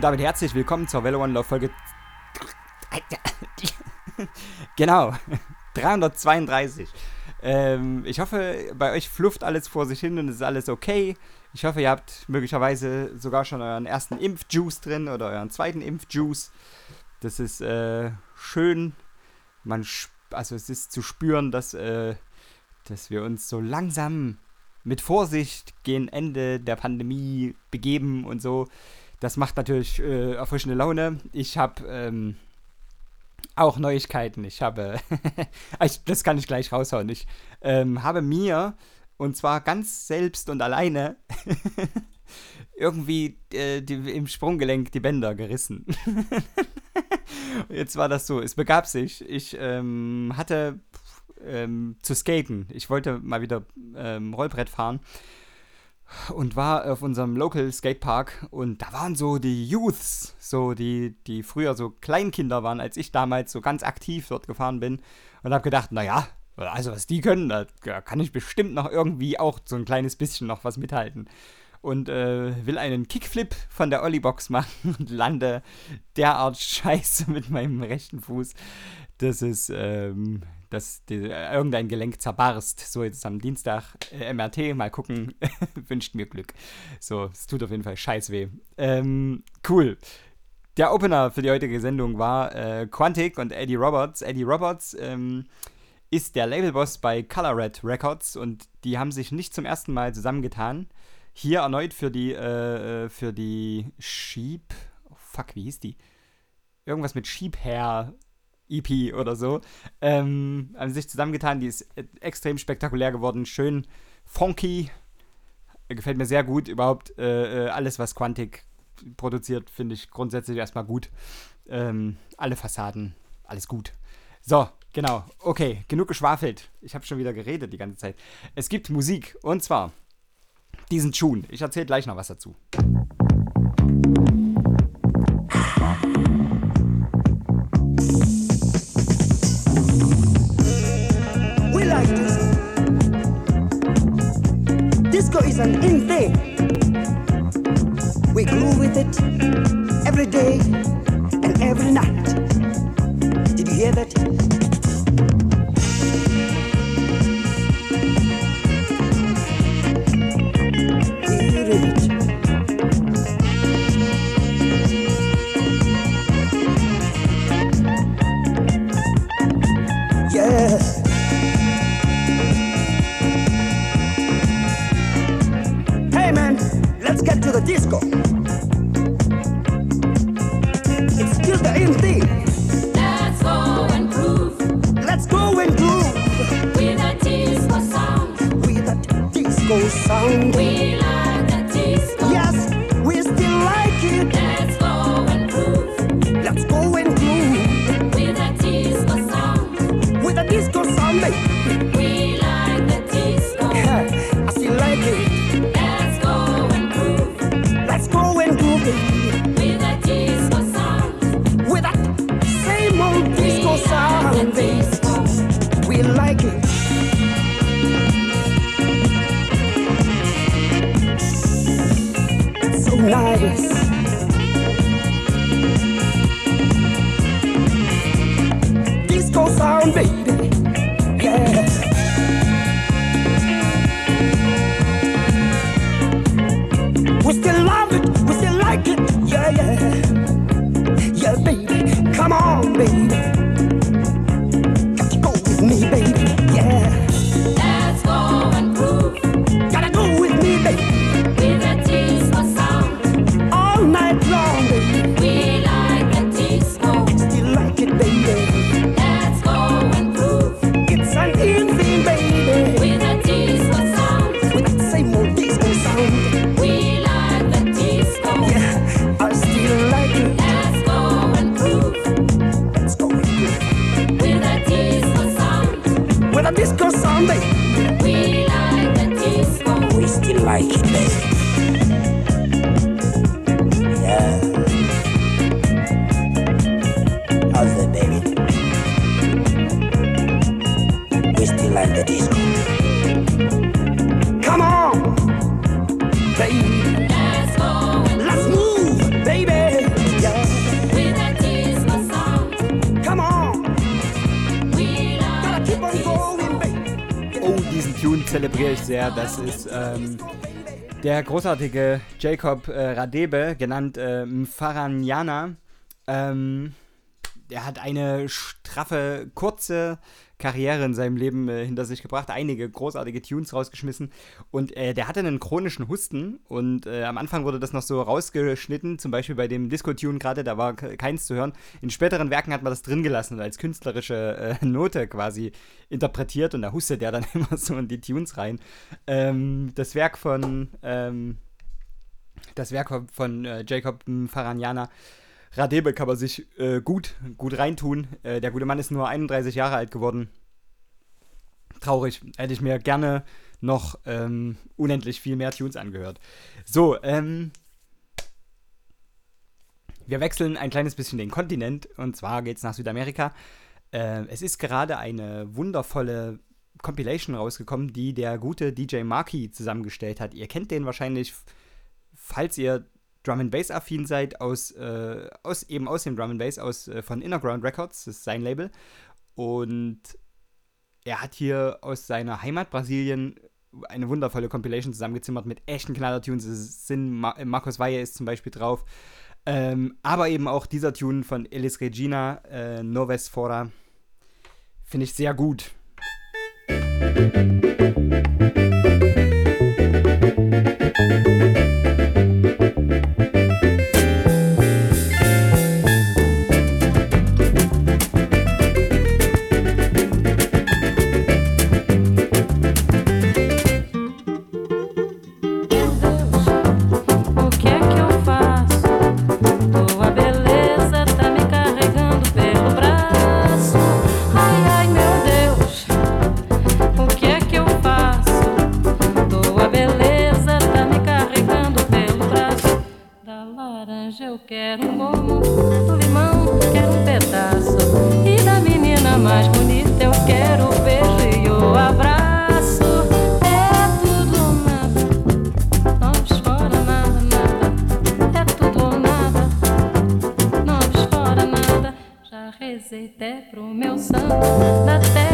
Und damit herzlich willkommen zur Velo One Love Folge. genau, 332. Ähm, ich hoffe, bei euch flufft alles vor sich hin und ist alles okay. Ich hoffe, ihr habt möglicherweise sogar schon euren ersten Impfjuice drin oder euren zweiten Impfjuice. Das ist äh, schön. Man, also es ist zu spüren, dass, äh, dass wir uns so langsam mit Vorsicht gegen Ende der Pandemie begeben und so. Das macht natürlich äh, erfrischende Laune. Ich habe ähm, auch Neuigkeiten. Ich habe, das kann ich gleich raushauen. Ich ähm, habe mir, und zwar ganz selbst und alleine, irgendwie äh, die, im Sprunggelenk die Bänder gerissen. Jetzt war das so, es begab sich. Ich ähm, hatte ähm, zu skaten. Ich wollte mal wieder ähm, Rollbrett fahren und war auf unserem Local Skatepark und da waren so die Youths, so die, die früher so Kleinkinder waren, als ich damals so ganz aktiv dort gefahren bin und habe gedacht, naja, also was die können, da, kann ich bestimmt noch irgendwie auch so ein kleines bisschen noch was mithalten. Und äh, will einen Kickflip von der Olliebox machen und lande derart scheiße mit meinem rechten Fuß. Das ist, ähm, dass die, äh, irgendein Gelenk zerbarst. So, jetzt am Dienstag äh, MRT, mal gucken. Wünscht mir Glück. So, es tut auf jeden Fall scheiß weh. Ähm, cool. Der Opener für die heutige Sendung war äh, Quantic und Eddie Roberts. Eddie Roberts ähm, ist der Labelboss bei Color Red Records und die haben sich nicht zum ersten Mal zusammengetan. Hier erneut für die, äh, äh für die Sheep. Oh, fuck, wie hieß die? Irgendwas mit Sheep Hair EP oder so, ähm, haben sich zusammengetan. Die ist extrem spektakulär geworden, schön funky. Gefällt mir sehr gut. Überhaupt äh, äh, alles, was Quantic produziert, finde ich grundsätzlich erstmal gut. Ähm, alle Fassaden, alles gut. So, genau. Okay, genug geschwafelt. Ich habe schon wieder geredet die ganze Zeit. Es gibt Musik und zwar diesen Tune. Ich erzähle gleich noch was dazu. Disco is an in thing. We grew with it every day and every night. Did you hear that? Disco. Ähm, der großartige Jacob äh, Radebe, genannt äh, Mfaranyana. Ähm, er hat eine straffe, kurze Karriere in seinem Leben äh, hinter sich gebracht, einige großartige Tunes rausgeschmissen und äh, der hatte einen chronischen Husten und äh, am Anfang wurde das noch so rausgeschnitten, zum Beispiel bei dem Disco-Tune gerade, da war ke- keins zu hören. In späteren Werken hat man das drin gelassen und als künstlerische äh, Note quasi interpretiert und da hustet der dann immer so in die Tunes rein. Ähm, das Werk von ähm, das Werk von- von äh, Jacob Faranyana Radebe kann man sich äh, gut, gut reintun. Äh, der gute Mann ist nur 31 Jahre alt geworden. Traurig. Hätte ich mir gerne noch ähm, unendlich viel mehr Tunes angehört. So, ähm. Wir wechseln ein kleines bisschen den Kontinent und zwar geht es nach Südamerika. Äh, es ist gerade eine wundervolle Compilation rausgekommen, die der gute DJ Marky zusammengestellt hat. Ihr kennt den wahrscheinlich, falls ihr Drum and Bass affin seid, aus, äh, aus eben aus dem Drum and Bass aus äh, von Innerground Records, das ist sein Label. Und er hat hier aus seiner Heimat Brasilien eine wundervolle Compilation zusammengezimmert mit echten Knaller-Tunes. Es sind Ma Marcos Valle ist zum Beispiel drauf. Ähm, aber eben auch dieser Tune von Elis Regina, äh, Noves Fora, finde ich sehr gut. O nothing.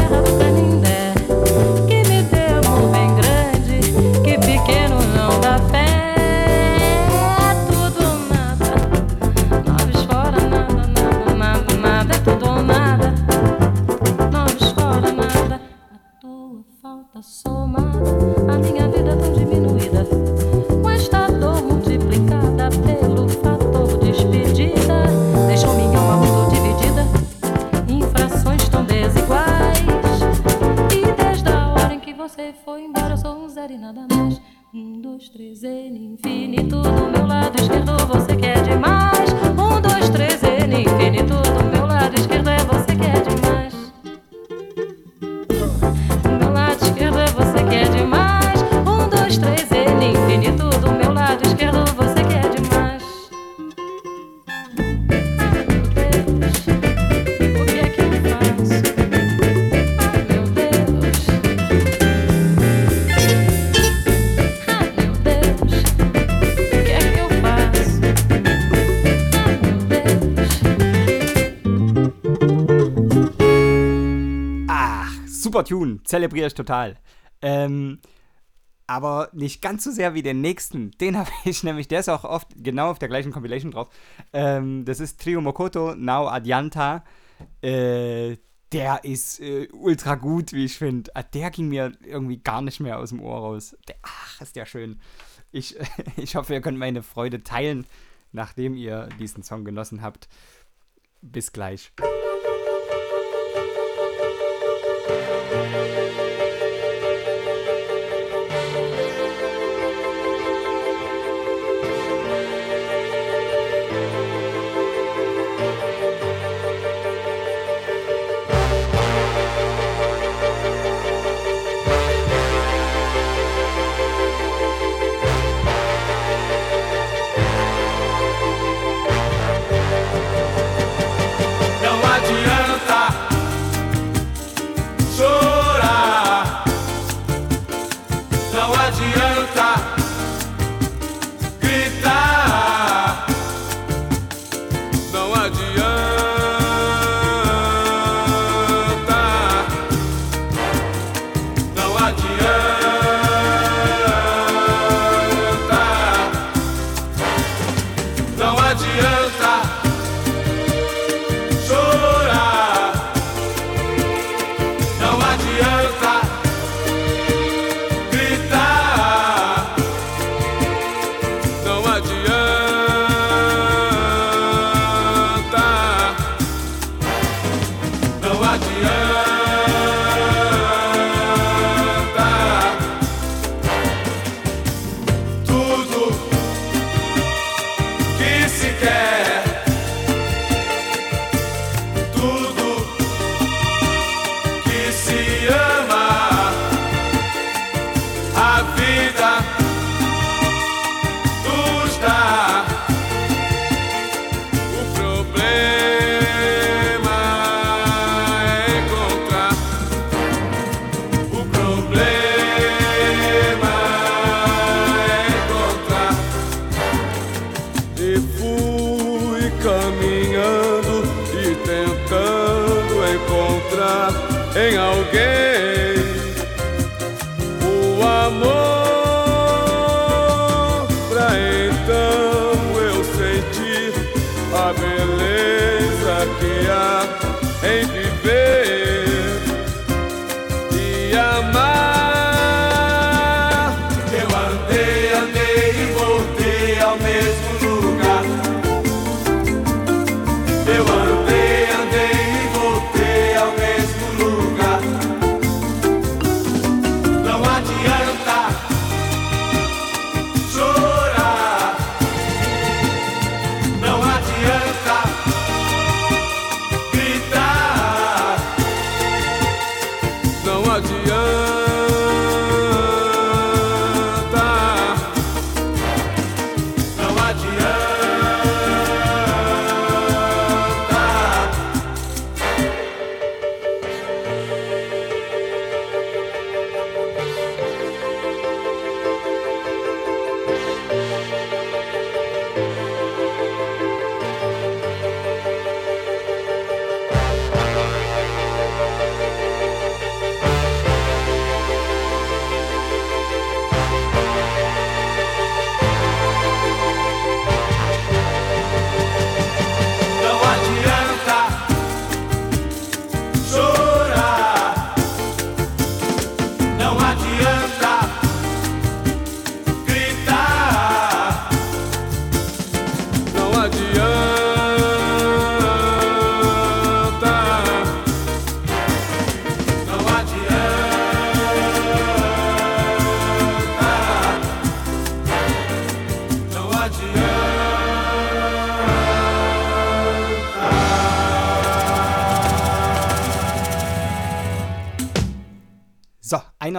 Super Tune, zelebriere ich total. Ähm, aber nicht ganz so sehr wie den nächsten. Den habe ich nämlich, der ist auch oft genau auf der gleichen Compilation drauf. Ähm, das ist Trio Mokoto Now Adianta. Äh, der ist äh, ultra gut, wie ich finde. Der ging mir irgendwie gar nicht mehr aus dem Ohr raus. Der, ach, ist der schön. Ich, ich hoffe, ihr könnt meine Freude teilen, nachdem ihr diesen Song genossen habt. Bis gleich.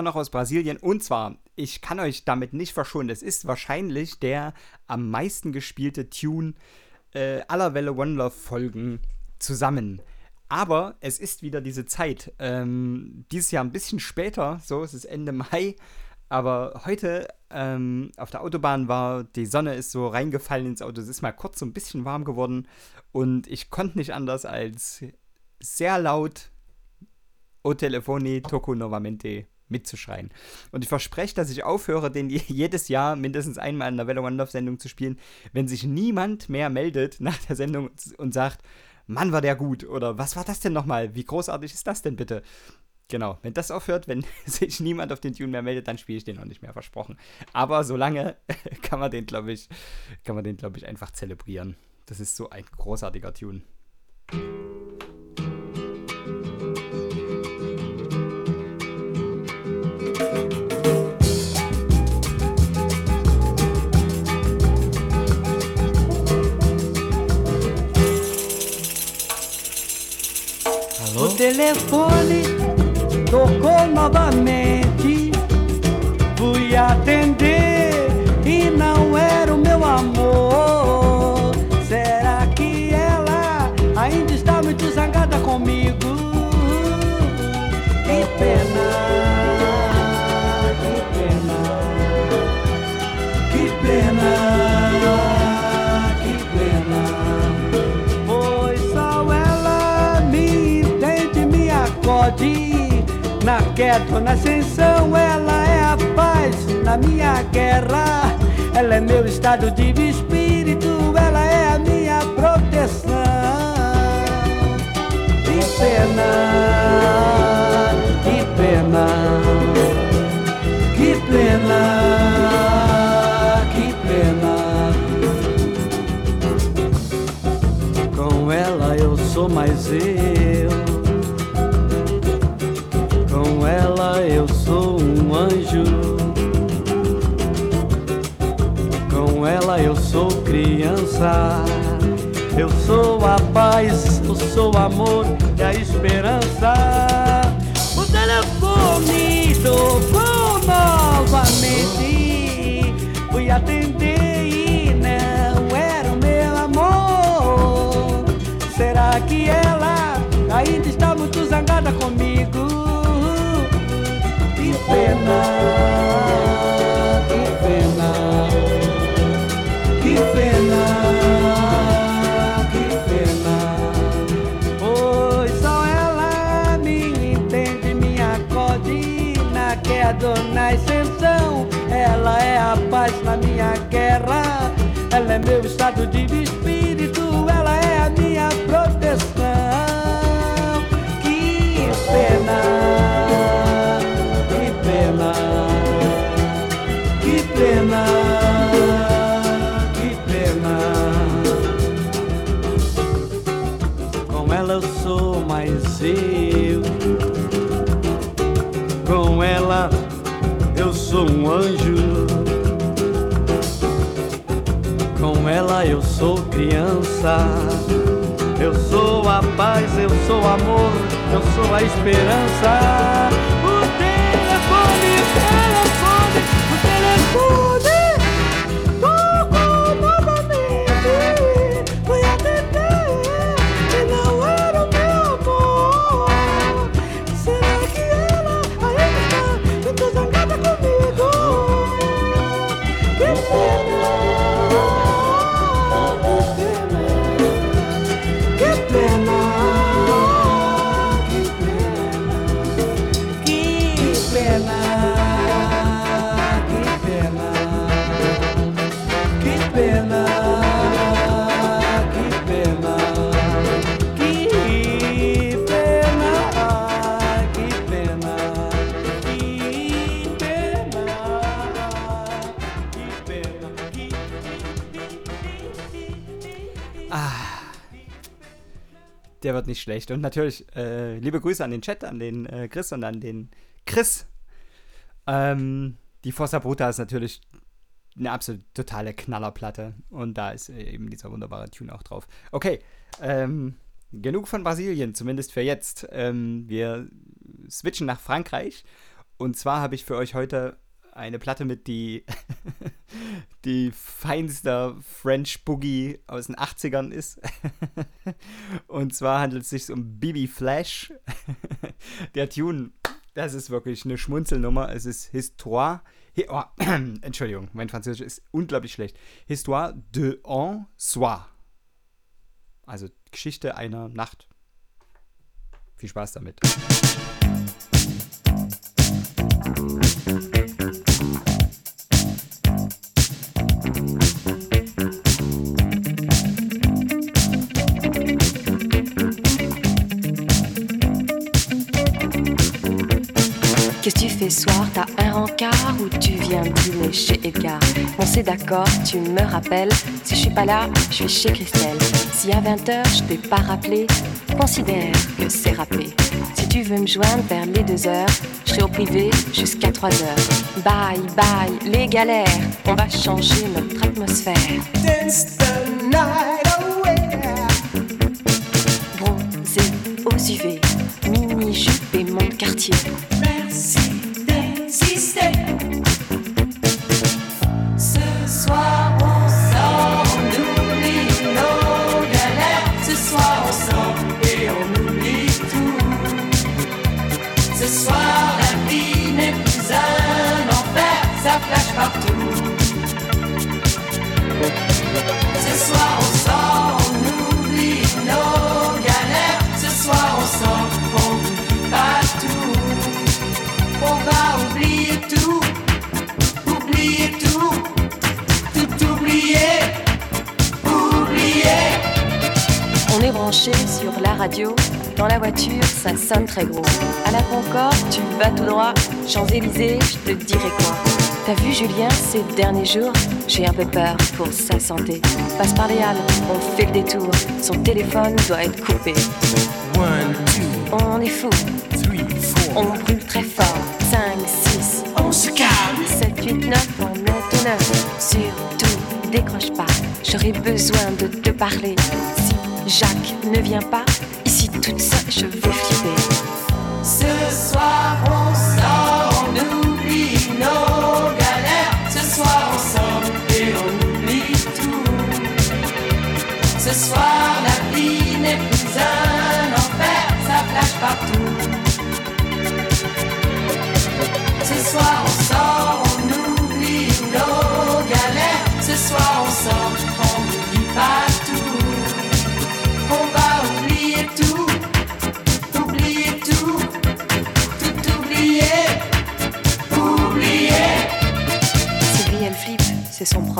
Noch aus Brasilien. Und zwar, ich kann euch damit nicht verschonen. Es ist wahrscheinlich der am meisten gespielte Tune äh, aller Welle One Love Folgen zusammen. Aber es ist wieder diese Zeit. Ähm, dieses Jahr ein bisschen später, so, es ist Ende Mai. Aber heute ähm, auf der Autobahn war, die Sonne ist so reingefallen ins Auto. Es ist mal kurz so ein bisschen warm geworden. Und ich konnte nicht anders als sehr laut O telefoni toco novamente mitzuschreien. Und ich verspreche, dass ich aufhöre, den je- jedes Jahr mindestens einmal in der Welle One Love Sendung zu spielen, wenn sich niemand mehr meldet nach der Sendung und sagt, Mann, war der gut oder was war das denn nochmal? Wie großartig ist das denn bitte? Genau, wenn das aufhört, wenn sich niemand auf den Tune mehr meldet, dann spiele ich den auch nicht mehr, versprochen. Aber solange kann man den, glaube ich, kann man den, glaube ich, einfach zelebrieren. Das ist so ein großartiger Tune. Telefone tocou novamente. Fui atender É Dona Ascensão, ela é a paz na minha guerra. Ela é meu estado de espírito, ela é a minha proteção. Que pena, que pena, que pena, que pena. Com ela eu sou mais eu. Anjo. Com ela eu sou criança. Eu sou a paz, eu sou o amor e a esperança. O telefone tocou novamente. Fui atender e não era o meu amor. Será que ela ainda está muito zangada comigo? Dona Ascensão. Ela é a paz na minha guerra, ela é meu estado de anjo. Com ela eu sou criança. Eu sou a paz, eu sou amor, eu sou a esperança. Wird nicht schlecht. Und natürlich, äh, liebe Grüße an den Chat, an den äh, Chris und an den Chris. Ähm, die Fossa Bruta ist natürlich eine absolut totale Knallerplatte. Und da ist äh, eben dieser wunderbare Tune auch drauf. Okay, ähm, genug von Brasilien, zumindest für jetzt. Ähm, wir switchen nach Frankreich. Und zwar habe ich für euch heute eine Platte mit, die die feinste French Boogie aus den 80ern ist. Und zwar handelt es sich um Bibi Flash. Der Tune, das ist wirklich eine Schmunzelnummer. Es ist Histoire. Hi- Oh, Entschuldigung, mein Französisch ist unglaublich schlecht. Histoire de un soir. Also Geschichte einer Nacht. Viel Spaß damit. Ce soir T'as un rencard ou tu viens dîner chez Edgar On s'est d'accord, tu me rappelles. Si je suis pas là, je suis chez Christelle. Si à 20h je t'ai pas rappelé, considère que c'est rappelé. Si tu veux me joindre vers les 2h, je serai au privé jusqu'à 3h. Bye bye, les galères, on va changer notre atmosphère. Dance the night away. Bronzé aux UV, mini-jupe et mon quartier. Branché sur la radio. Dans la voiture, ça sonne très gros. À la Concorde, tu vas tout droit. Champs-Élysées, je te dirai quoi. T'as vu Julien ces derniers jours J'ai un peu peur pour sa santé. Passe par les halles, on fait le détour. Son téléphone doit être coupé. One, two, On est fou, three, on four. brûle très fort. 5, 6, On se calme. 7, 8, 9, on est au 9. Surtout, décroche pas, j'aurai besoin de te parler. Jacques ne vient pas, ici toute seule,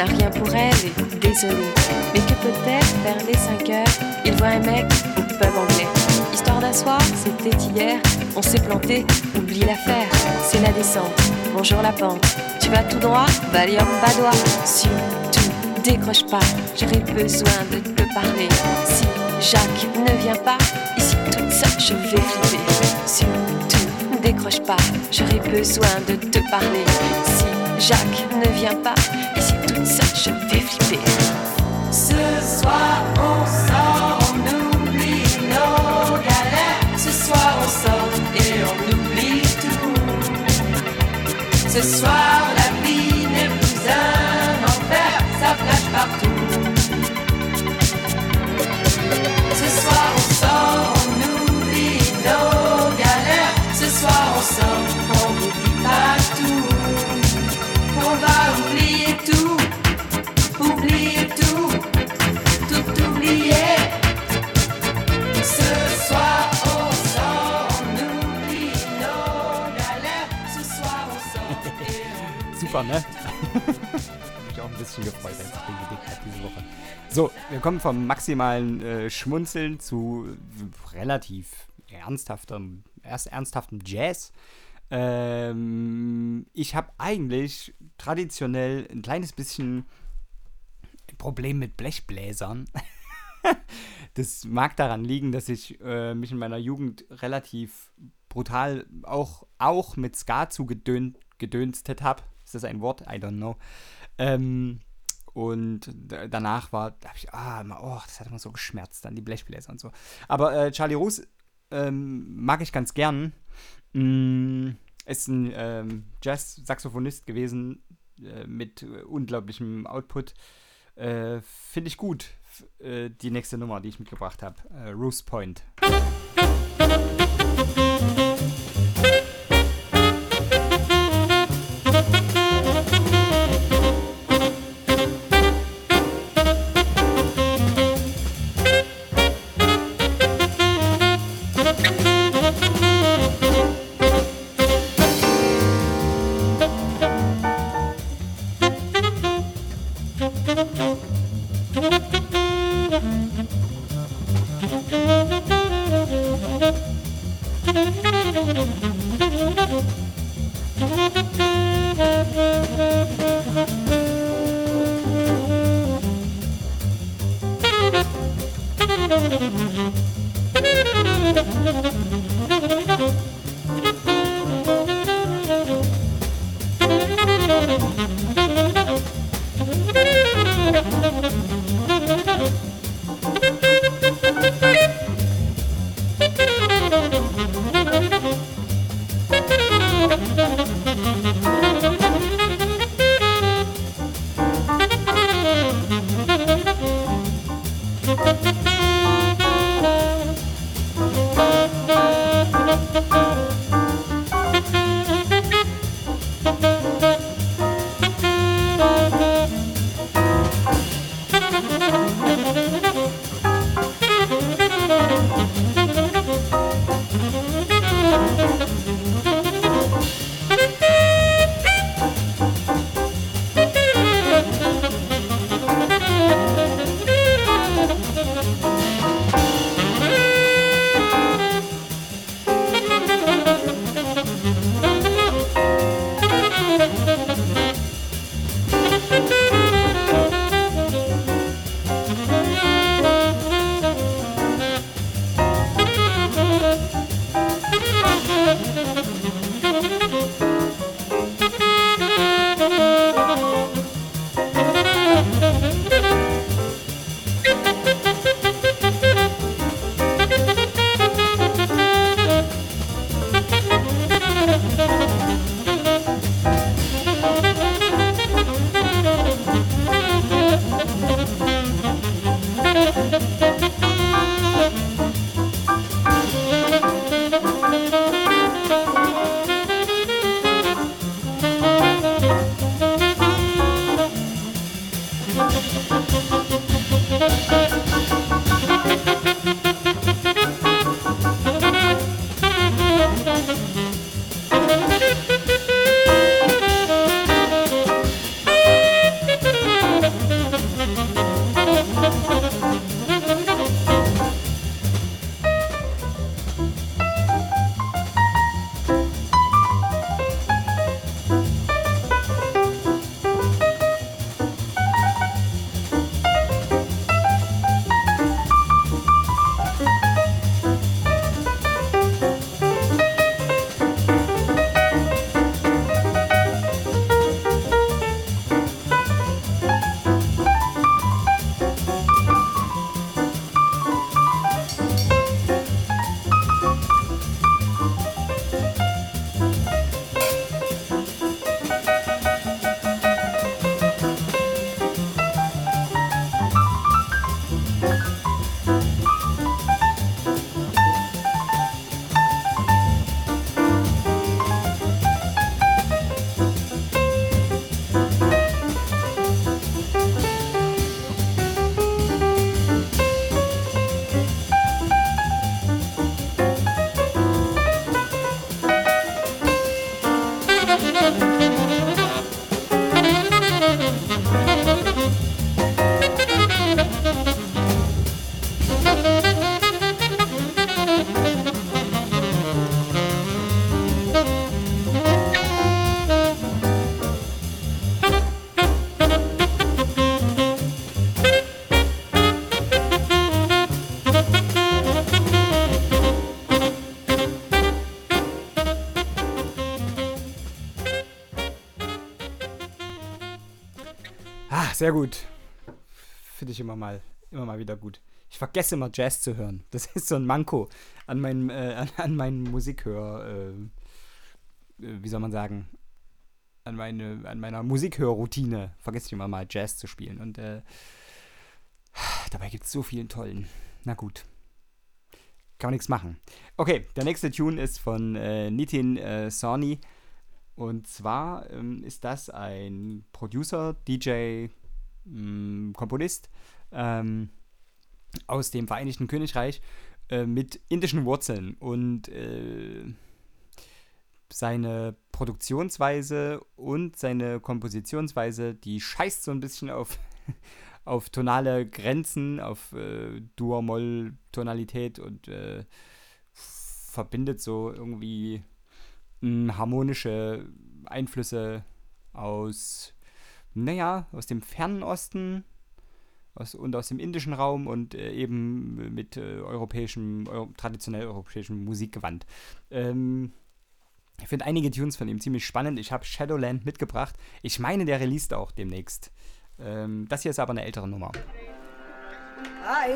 N'a rien pour elle et désolé. Mais que peut-être vers les 5 heures, il voit un mec au pub anglais. Histoire d'asseoir, c'était hier, on s'est planté, oublie l'affaire, c'est la descente. Bonjour la pente, tu vas tout droit, Valium Badois. Surtout, décroche pas, j'aurai besoin de te parler. Si Jacques ne vient pas, ici toute seule, je vais flipper. Surtout, décroche pas, j'aurai besoin de te parler. Si Jacques ne vient pas, ici ce soir on sort, on oublie nos galères. Ce soir on sort et on oublie tout. Ce soir la vie n'est plus un enfer, ça flâche partout. Ce soir on sort. Super, ne? Mich auch ein bisschen gefreut, als ich den gedickt habe diese Woche. So, wir kommen vom maximalen äh, Schmunzeln zu relativ ernsthaftem, erst ernsthaftem Jazz. Ähm, ich habe eigentlich traditionell ein kleines bisschen Problem mit Blechbläsern. das mag daran liegen, dass ich äh, mich in meiner Jugend relativ brutal auch, auch mit Ska zugedönt gedönstet habe. Ist das ein Wort? I don't know. Ähm, und danach war, da habe ich, ah, oh, das hat immer so geschmerzt, dann die Blechbläser und so. Aber äh, Charlie Roos ähm, mag ich ganz gern. Mm, ist ein ähm, Jazz-Saxophonist gewesen äh, mit äh, unglaublichem Output. Äh, Finde ich gut. Äh, die nächste Nummer, die ich mitgebracht habe. Äh, Roos Point. Ah, sehr gut. Finde ich immer mal, immer mal wieder gut. Ich vergesse immer Jazz zu hören. Das ist so ein Manko an meinem, äh, an, an Musikhör, äh, äh, wie soll man sagen, an, meine, an meiner Musikhörroutine vergesse ich immer mal Jazz zu spielen. Und äh, dabei gibt es so vielen tollen. Na gut. Kann man nichts machen. Okay, der nächste Tune ist von äh, Nitin äh, Sawhney. Und zwar ähm, ist das ein Producer, DJ, mh, Komponist ähm, aus dem Vereinigten Königreich äh, mit indischen Wurzeln. Und äh, seine Produktionsweise und seine Kompositionsweise, die scheißt so ein bisschen auf, auf tonale Grenzen, auf äh, Dur-Moll-Tonalität und äh, verbindet so irgendwie mh, harmonische Einflüsse aus, naja, aus dem fernen Osten aus, und aus dem indischen Raum und äh, eben mit äh, europäischem, eu traditionell europäischem Musikgewand. Ähm, ich finde einige Tunes von ihm ziemlich spannend. Ich habe Shadowland mitgebracht. Ich meine, der released auch demnächst. Ähm, das hier ist aber eine ältere Nummer. Ay,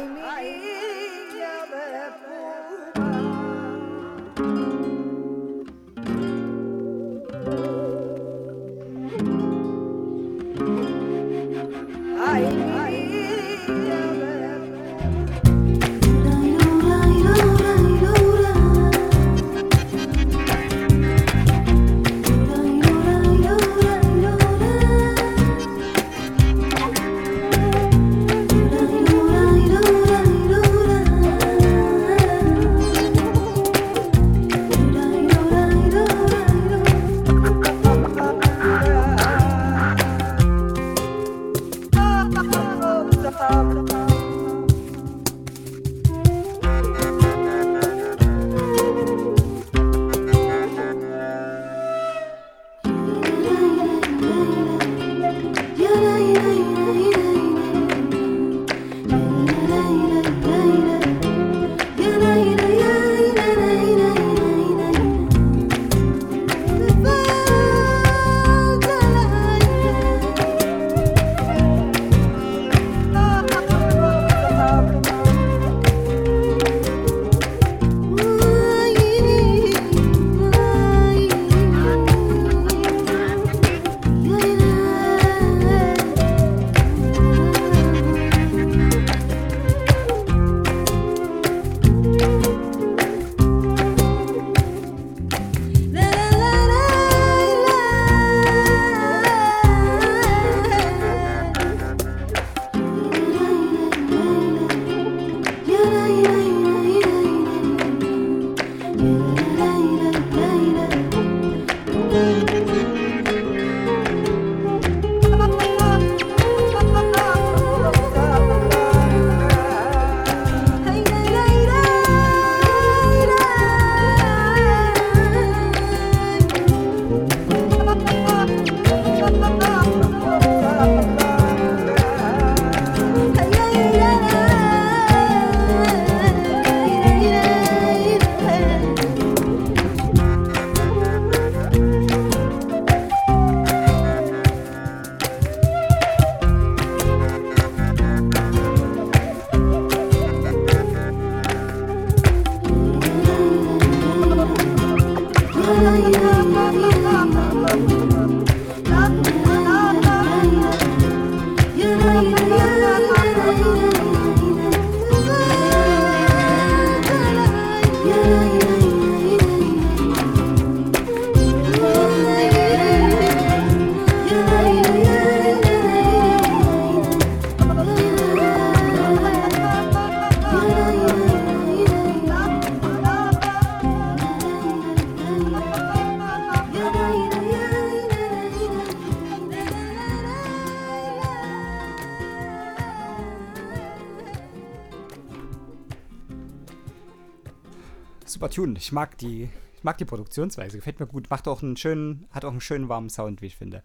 Tune. Ich mag die, ich mag die Produktionsweise. Gefällt mir gut. Macht auch einen schönen, hat auch einen schönen warmen Sound, wie ich finde.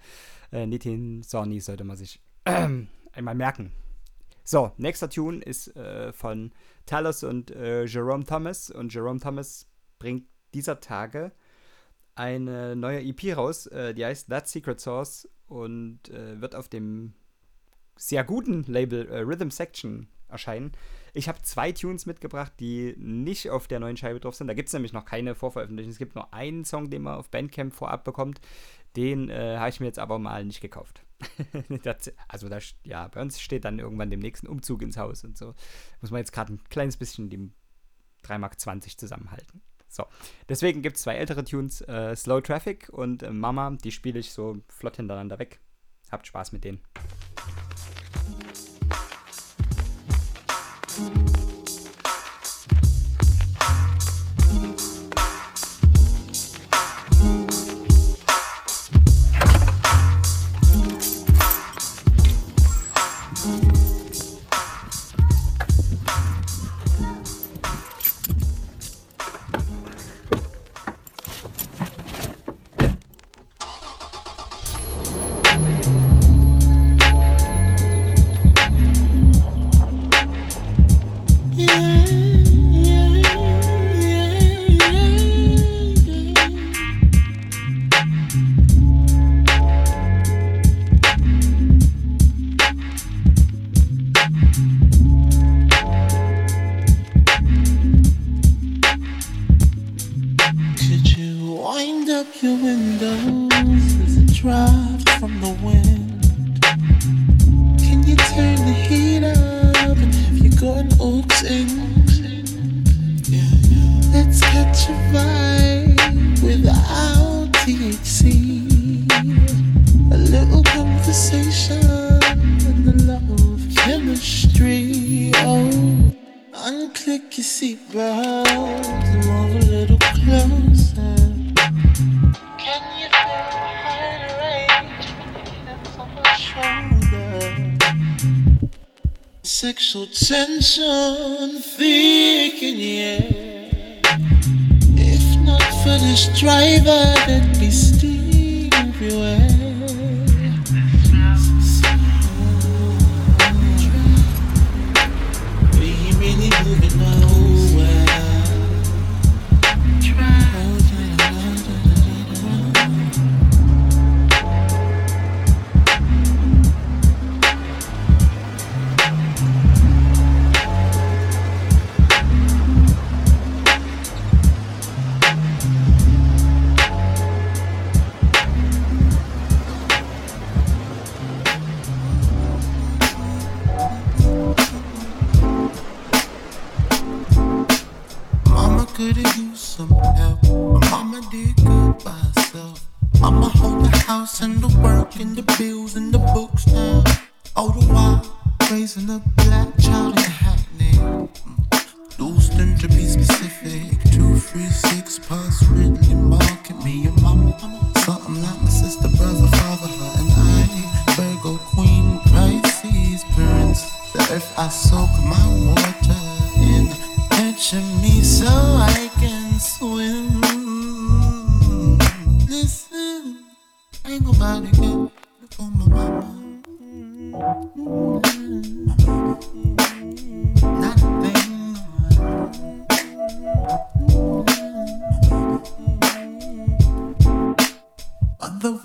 Äh, Nitin Sony sollte man sich einmal merken. So, nächster Tune ist äh, von Talos und äh, Jerome Thomas. Und Jerome Thomas bringt dieser Tage eine neue EP raus, äh, die heißt That Secret Source und äh, wird auf dem sehr guten Label äh, Rhythm Section erscheinen. Ich habe zwei Tunes mitgebracht, die nicht auf der neuen Scheibe drauf sind. Da gibt es nämlich noch keine Vorveröffentlichung. Es gibt nur einen Song, den man auf Bandcamp vorab bekommt. Den äh, habe ich mir jetzt aber mal nicht gekauft. das, also da, st- ja, bei uns steht dann irgendwann dem nächsten Umzug ins Haus und so. Muss man jetzt gerade ein kleines bisschen die 3,20 Mark zusammenhalten. So, deswegen gibt es zwei ältere Tunes, äh, Slow Traffic und äh, Mama, die spiele ich so flott hintereinander weg. Habt Spaß mit denen.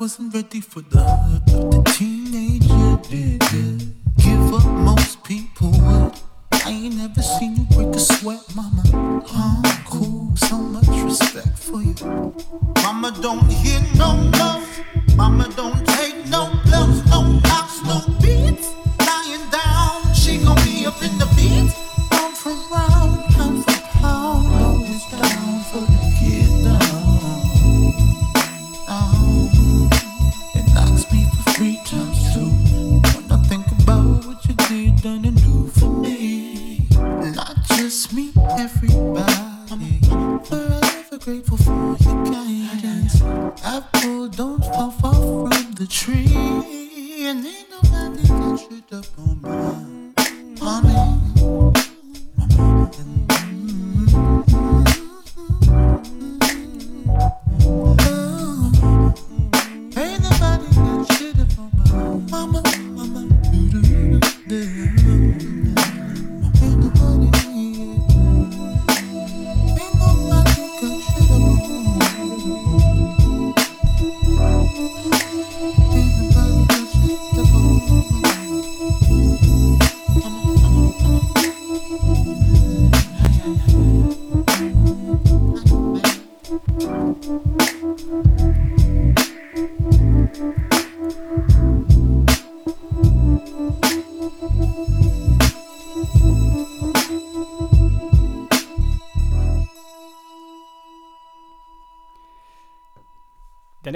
Wasn't ready for the the teenager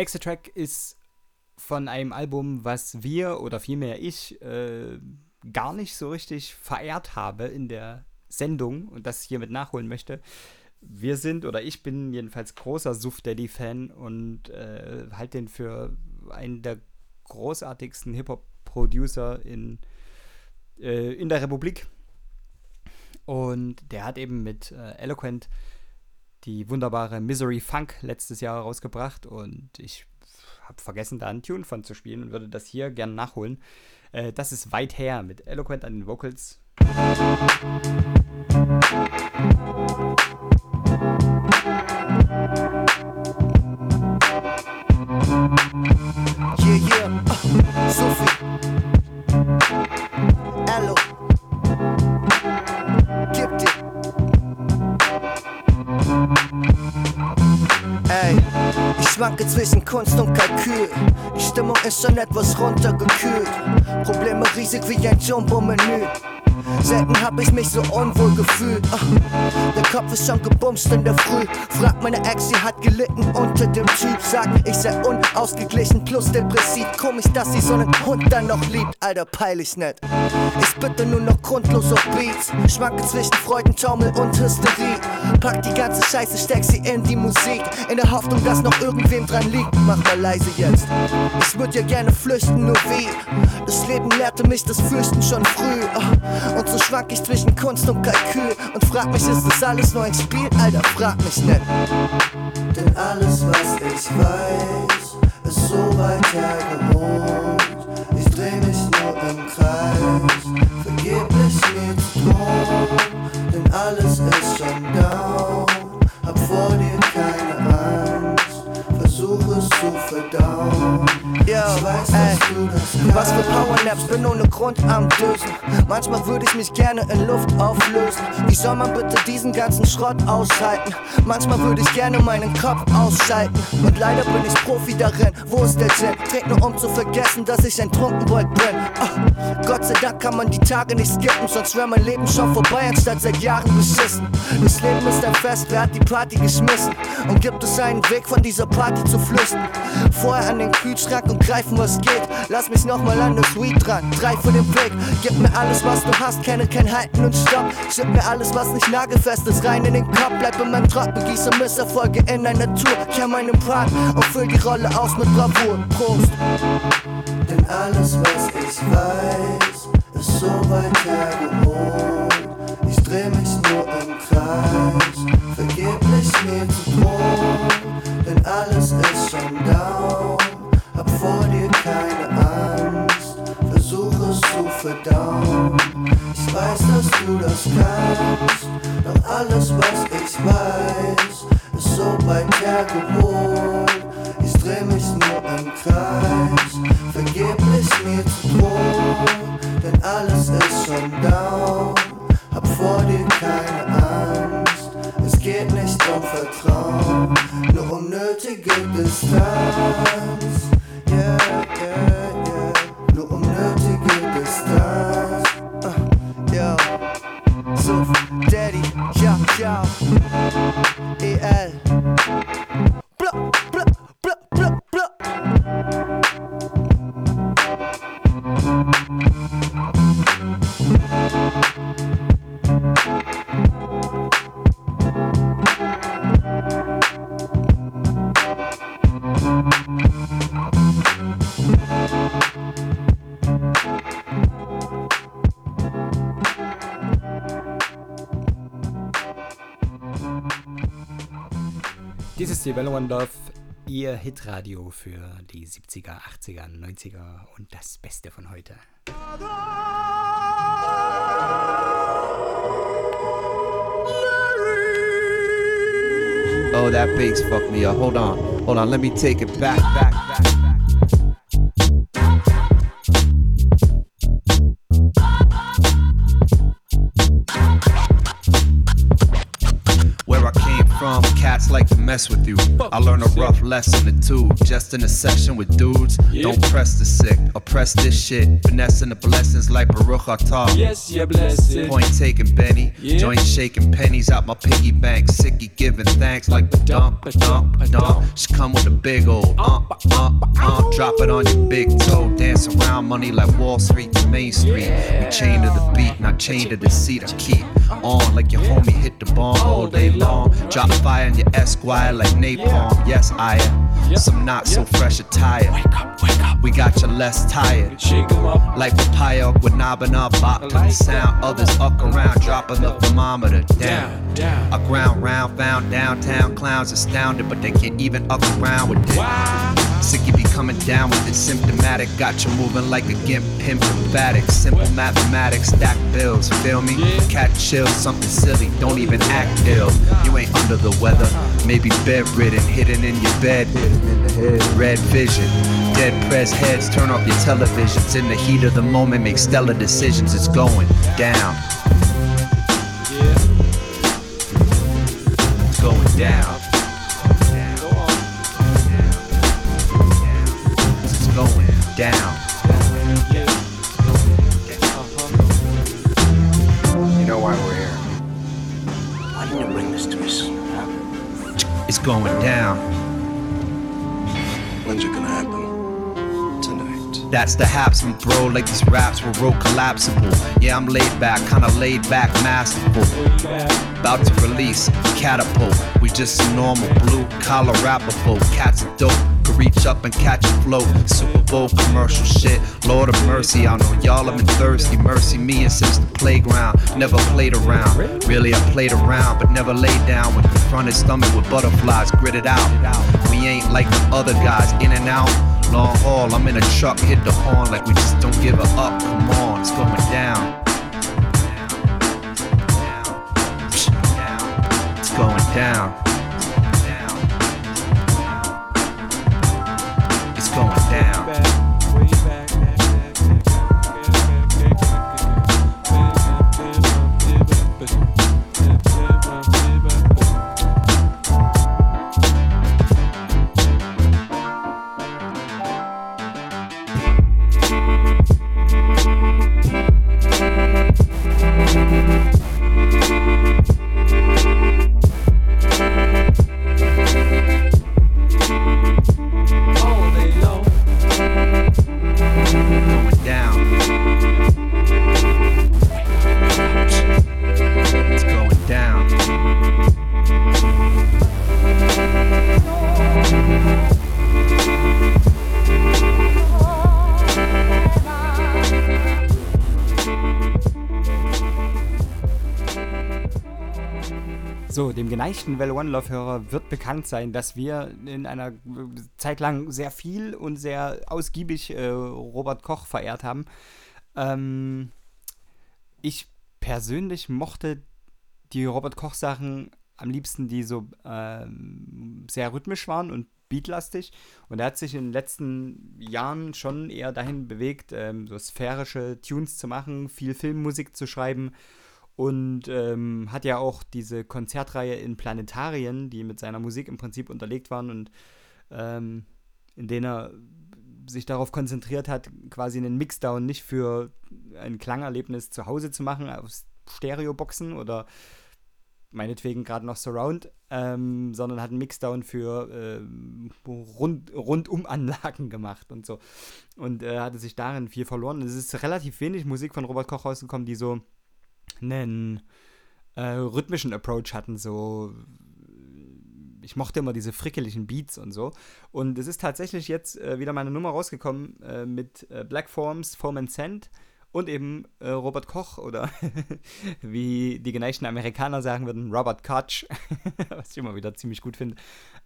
nächste Track ist von einem Album, was wir oder vielmehr ich äh, gar nicht so richtig verehrt habe in der Sendung und das hiermit nachholen möchte. Wir sind oder ich bin jedenfalls großer Suf Daddy Fan und äh, halte den für einen der großartigsten Hip-Hop-Producer in, äh, in der Republik. Und der hat eben mit äh, Eloquent die wunderbare Misery Funk letztes Jahr rausgebracht und ich habe vergessen, da einen Tune von zu spielen und würde das hier gerne nachholen. Äh, das ist weit her mit Eloquent an den Vocals. Yeah, yeah. Uh, Sophie. Schwanke zwischen Kunst und Kalkül. Die Stimmung ist schon etwas runtergekühlt. Probleme riesig wie ein Jumbo-Menü. Selten hab ich mich so unwohl gefühlt. Ah, der Kopf ist schon gebumst in der Früh. Frag meine Ex, sie hat gelitten unter dem Typ. Sag, ich sei unausgeglichen plus depressiv. Komisch, dass sie so einen Hund dann noch liebt. Alter, peinlich nicht. Ich bitte nur noch grundlos auf Beats. Schwanke zwischen Freudentaumel und Hysterie. Pack die ganze Scheiße, steck sie in die Musik. In der Hoffnung, dass noch irgendwem dran liegt. Mach mal leise jetzt. Ich würd ja gerne flüchten, nur wie? Das Leben lehrte mich das Fürchten schon früh. Ah, Und so schwank ich zwischen Kunst und Kalkül. Und frag mich, ist das alles nur ein Spiel? Alter, frag mich nicht. Denn alles, was ich weiß, ist so weit hergeholt. Yo, das Was für Powernaps, bin ohne Grund am Dösen. Manchmal würde ich mich gerne in Luft auflösen. Wie soll man bitte diesen ganzen Schrott aushalten? Manchmal würde ich gerne meinen Kopf ausschalten. Und leider bin ich Profi darin. Wo ist der Sinn? Trink nur um zu vergessen, dass ich ein Trunkenbold bin. Ah, Gott sei Dank kann man die Tage nicht skippen, sonst wäre mein Leben schon vorbei, anstatt seit Jahren beschissen. Das Leben ist ein Fest, wer hat die Party geschmissen? Und gibt es einen Weg von dieser Party zu flüchten? Vorher an den Kühlschrank und greifen, was geht. Lass mich nochmal an das Weed dran, drei für den Weg. Gib mir alles, was du hast, kenne kein Halten und Stopp. Schipp mir alles, was nicht nagelfest ist, rein in den Kopf. Bleib in meinem Trott, begieße Misserfolge in einer Tour. Kenn meinen Part und füll die Rolle aus mit Bravour. Prost! Denn alles, was ich weiß, ist so weit hergeholt. Ich dreh mich nur im Kreis, vergeblich mir zu drohen. Alles ist schon down, hab vor dir keine Angst, versuch es zu verdauen. Ich weiß, dass du das kannst, doch alles, was ich weiß, ist so weit hergeholt. Ich dreh mich nur im Kreis, vergeblich mir zu drohen, denn alles ist schon down. Hab vor dir keine Angst, es geht nicht um Vertrauen, nur unnötige Distanz. Yeah, yeah, yeah, nur unnötige Distanz. Uh, yo, so Daddy, ciao, ciao. EL. Welle One Love, Ihr Hitradio für die 70er, 80er, 90er und das Beste von heute. Oh, that bass fucked me up. Hold on. Hold on. Let me take it back, back. blessing or two. Just in a session with dudes. Don't press the sick, oppress this shit. Finessing the blessings like Baruch Atah. Yes, you're blessed. Point taken, Benny. Yeah. Joint shaking pennies out my piggy bank. Sicky giving thanks like dump, dump, dump. She come with a big old ump, ump, ump. Drop it on your big toe. Dance around money like Wall Street to Main Street. We chained to the beat, not chained to the seat. I keep on like your homie hit the bomb all day long. Drop fire in your Esquire like napalm. Yes, I am. Some not so fresh attire. Wake up, wake up. We got you less tired. Shake 'em up. Like papaya with knobbing up, bop to the sound. Others up around, dropping the thermometer down. Down. A ground round found downtown clowns astounded, but they can't even up around with it. Why? Sicky be coming down with it symptomatic. Got you moving like a gimp, pimp emphatic. Simple mathematics, stack bills, feel me? Cat chill, something silly, don't even act ill. Uh-huh. You ain't under the weather, maybe bedridden, hidden in your bed. Red vision, dead press heads, turn off your televisions. In the heat of the moment, make stellar decisions. It's going down. Yeah. It's going down. It's going down. You know why we're here. Why didn't you bring this to me sooner? It's going down. Gonna happen? Tonight. That's the hapsman, bro. Like these raps were real collapsible. Yeah, I'm laid back, kinda laid back, masterful. About to release catapult. We just normal blue collar rapper folk. Cats are dope. Could reach up and catch a float. Super Bowl commercial shit. Lord of mercy, I know y'all have been thirsty. Mercy me and since the playground. Never played around. Really, I played around, but never laid down with the fronted stomach with butterflies gritted out. We ain't like the other guys, in and out. Long haul, I'm in a truck, hit the horn like we just don't give a up. Come on, it's going down. It's going down. Dem geneigten Well One Love-Hörer wird bekannt sein, dass wir in einer Zeit lang sehr viel und sehr ausgiebig äh, Robert Koch verehrt haben. Ähm, ich persönlich mochte die Robert Koch-Sachen am liebsten, die so ähm, sehr rhythmisch waren und beatlastig. Und er hat sich in den letzten Jahren schon eher dahin bewegt, ähm, so sphärische Tunes zu machen, viel Filmmusik zu schreiben und ähm, hat ja auch diese Konzertreihe in Planetarien, die mit seiner Musik im Prinzip unterlegt waren und ähm, in denen er sich darauf konzentriert hat, quasi einen Mixdown nicht für ein Klangerlebnis zu Hause zu machen, aus Stereoboxen oder meinetwegen gerade noch Surround, ähm, sondern hat einen Mixdown für ähm, rund, Rundumanlagen gemacht und so. Und äh, hatte sich darin viel verloren. Es ist relativ wenig Musik von Robert Koch rausgekommen, die so einen äh, rhythmischen Approach hatten, so ich mochte immer diese frickeligen Beats und so. Und es ist tatsächlich jetzt äh, wieder meine Nummer rausgekommen äh, mit äh, Black Forms, Foam and Sand und eben äh, Robert Koch oder wie die geneigten Amerikaner sagen würden, Robert Koch, was ich immer wieder ziemlich gut finde.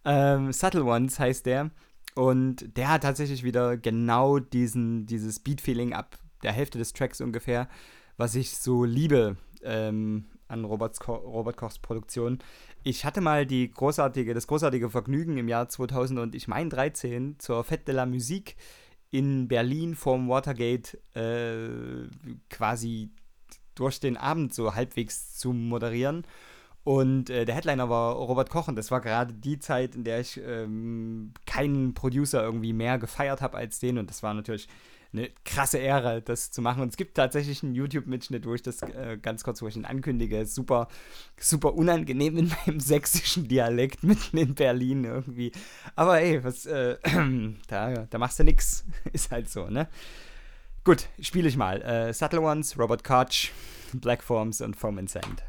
Ähm, Subtle Ones heißt der. Und der hat tatsächlich wieder genau diesen, dieses Beat-Feeling ab der Hälfte des Tracks ungefähr, was ich so liebe ähm, an Roberts Ko Robert Kochs Produktion. Ich hatte mal die großartige, das großartige Vergnügen im Jahr 2000 und ich meine 13 zur Fête de la Musique in Berlin vorm Watergate äh, quasi durch den Abend so halbwegs zu moderieren. Und äh, der Headliner war Robert Koch und das war gerade die Zeit, in der ich ähm, keinen Producer irgendwie mehr gefeiert habe als den. Und das war natürlich eine krasse Ehre, das zu machen. Und es gibt tatsächlich einen YouTube-Mitschnitt, wo ich das äh, ganz kurz, wo ich ihn ankündige. Super, super unangenehm in meinem sächsischen Dialekt mitten in Berlin irgendwie. Aber ey, was, äh, da, da machst du nix. Ist halt so, ne? Gut, spiele ich mal. Äh, Subtle Ones, Robert Koch, Black Forms und Foam and Sand.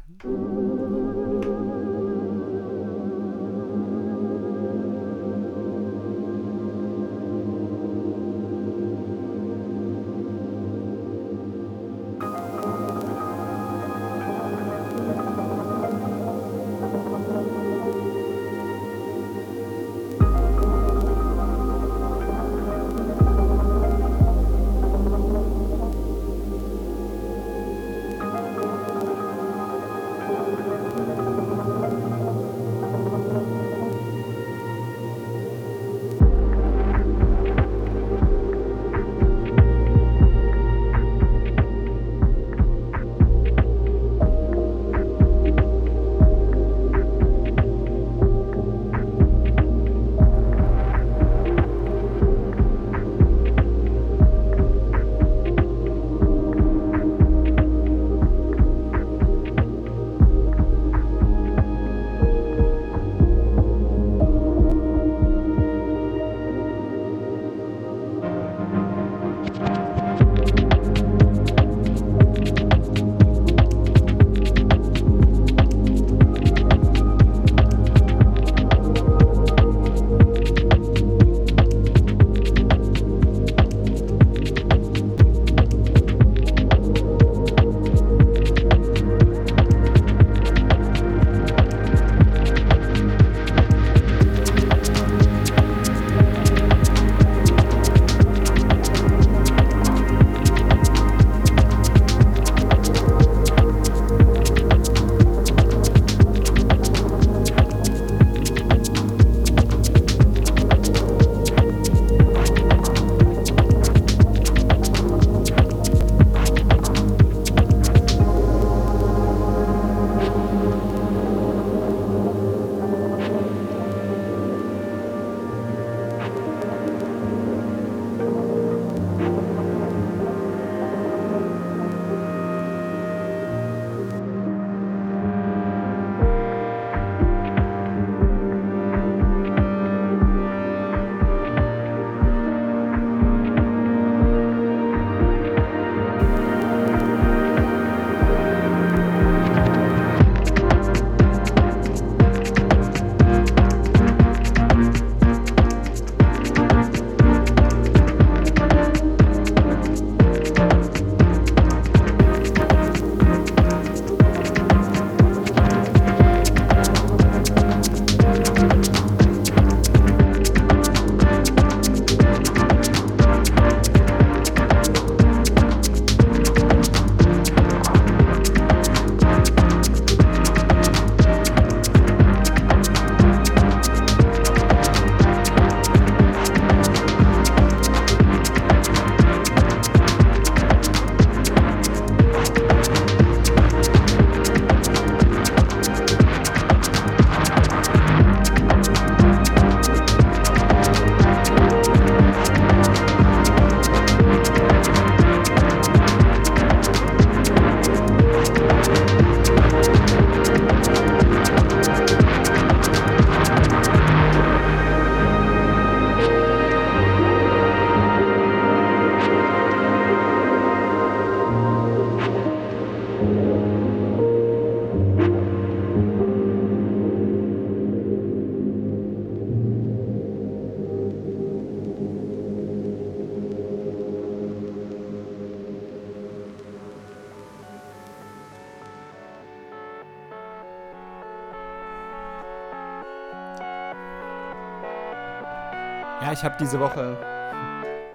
Ich habe diese Woche.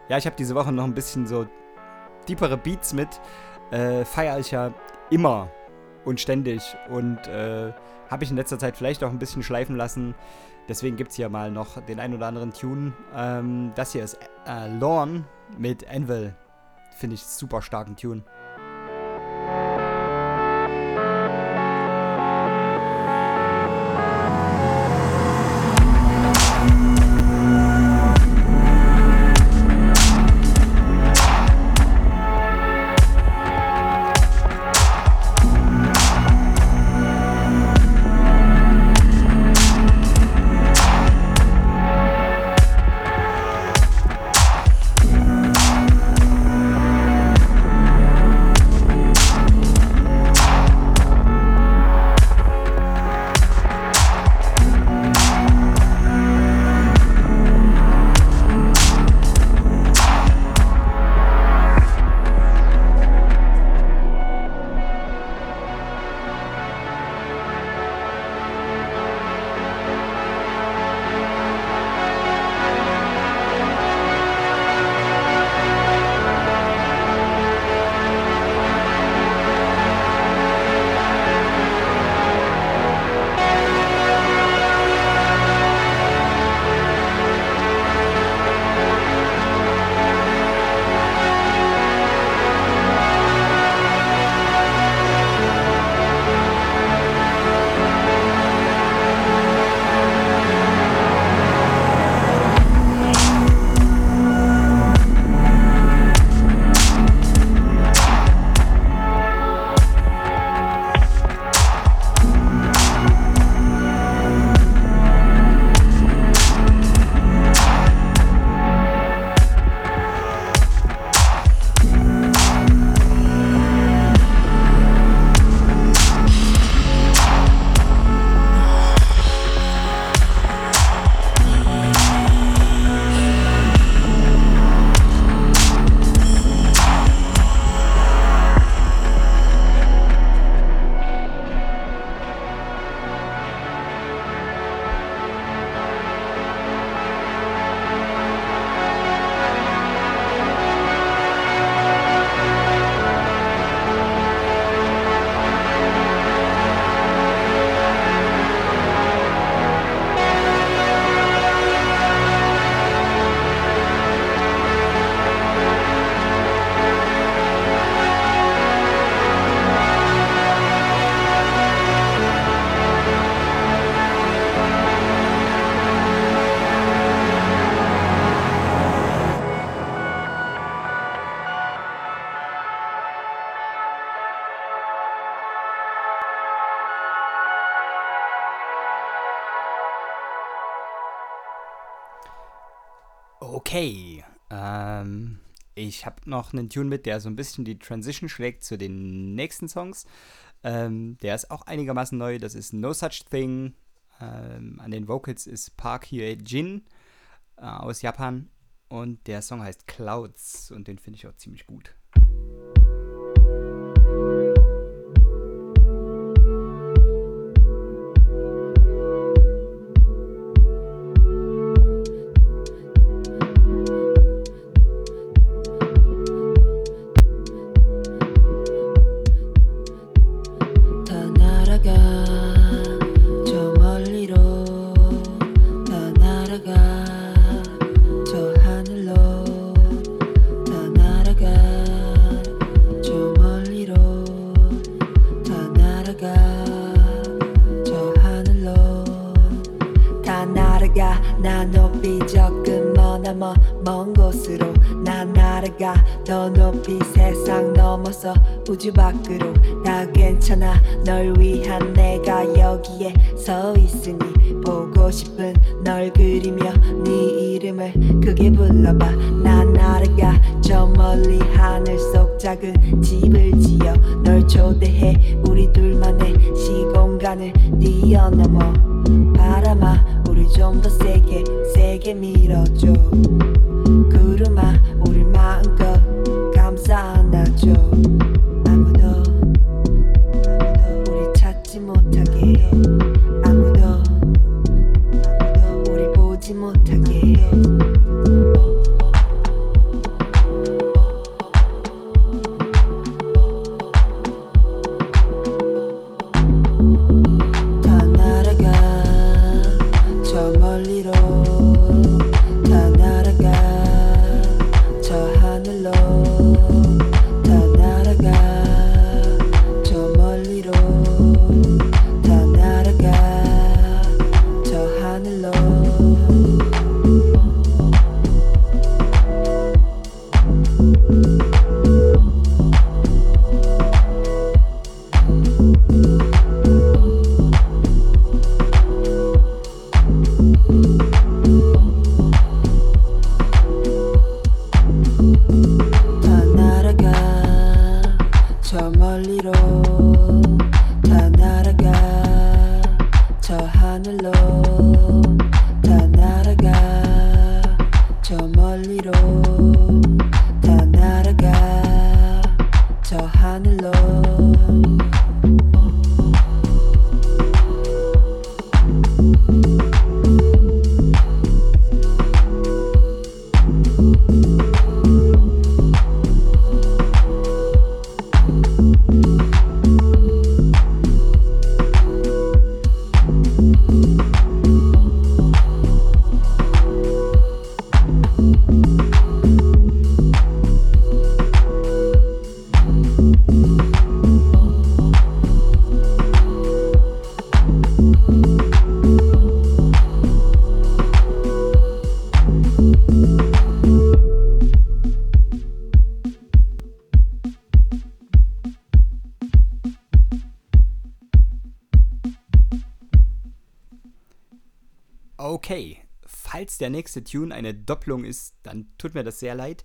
Ja, ich habe diese Woche noch ein bisschen so deepere Beats mit. Äh, Feiere ich ja immer und ständig und äh, habe ich in letzter Zeit vielleicht auch ein bisschen schleifen lassen. Deswegen gibt es hier mal noch den ein oder anderen Tune. Ähm, das hier ist äh, Lorne mit Anvil. Finde ich super starken Tune. Ich habe noch einen Tune mit, der so ein bisschen die Transition schlägt zu den nächsten Songs. Ähm, der ist auch einigermaßen neu. Das ist No Such Thing. Ähm, an den Vocals ist Park Hye Jin äh, aus Japan. Und der Song heißt Clouds und den finde ich auch ziemlich gut. Nächste Tune eine Doppelung ist, dann tut mir das sehr leid.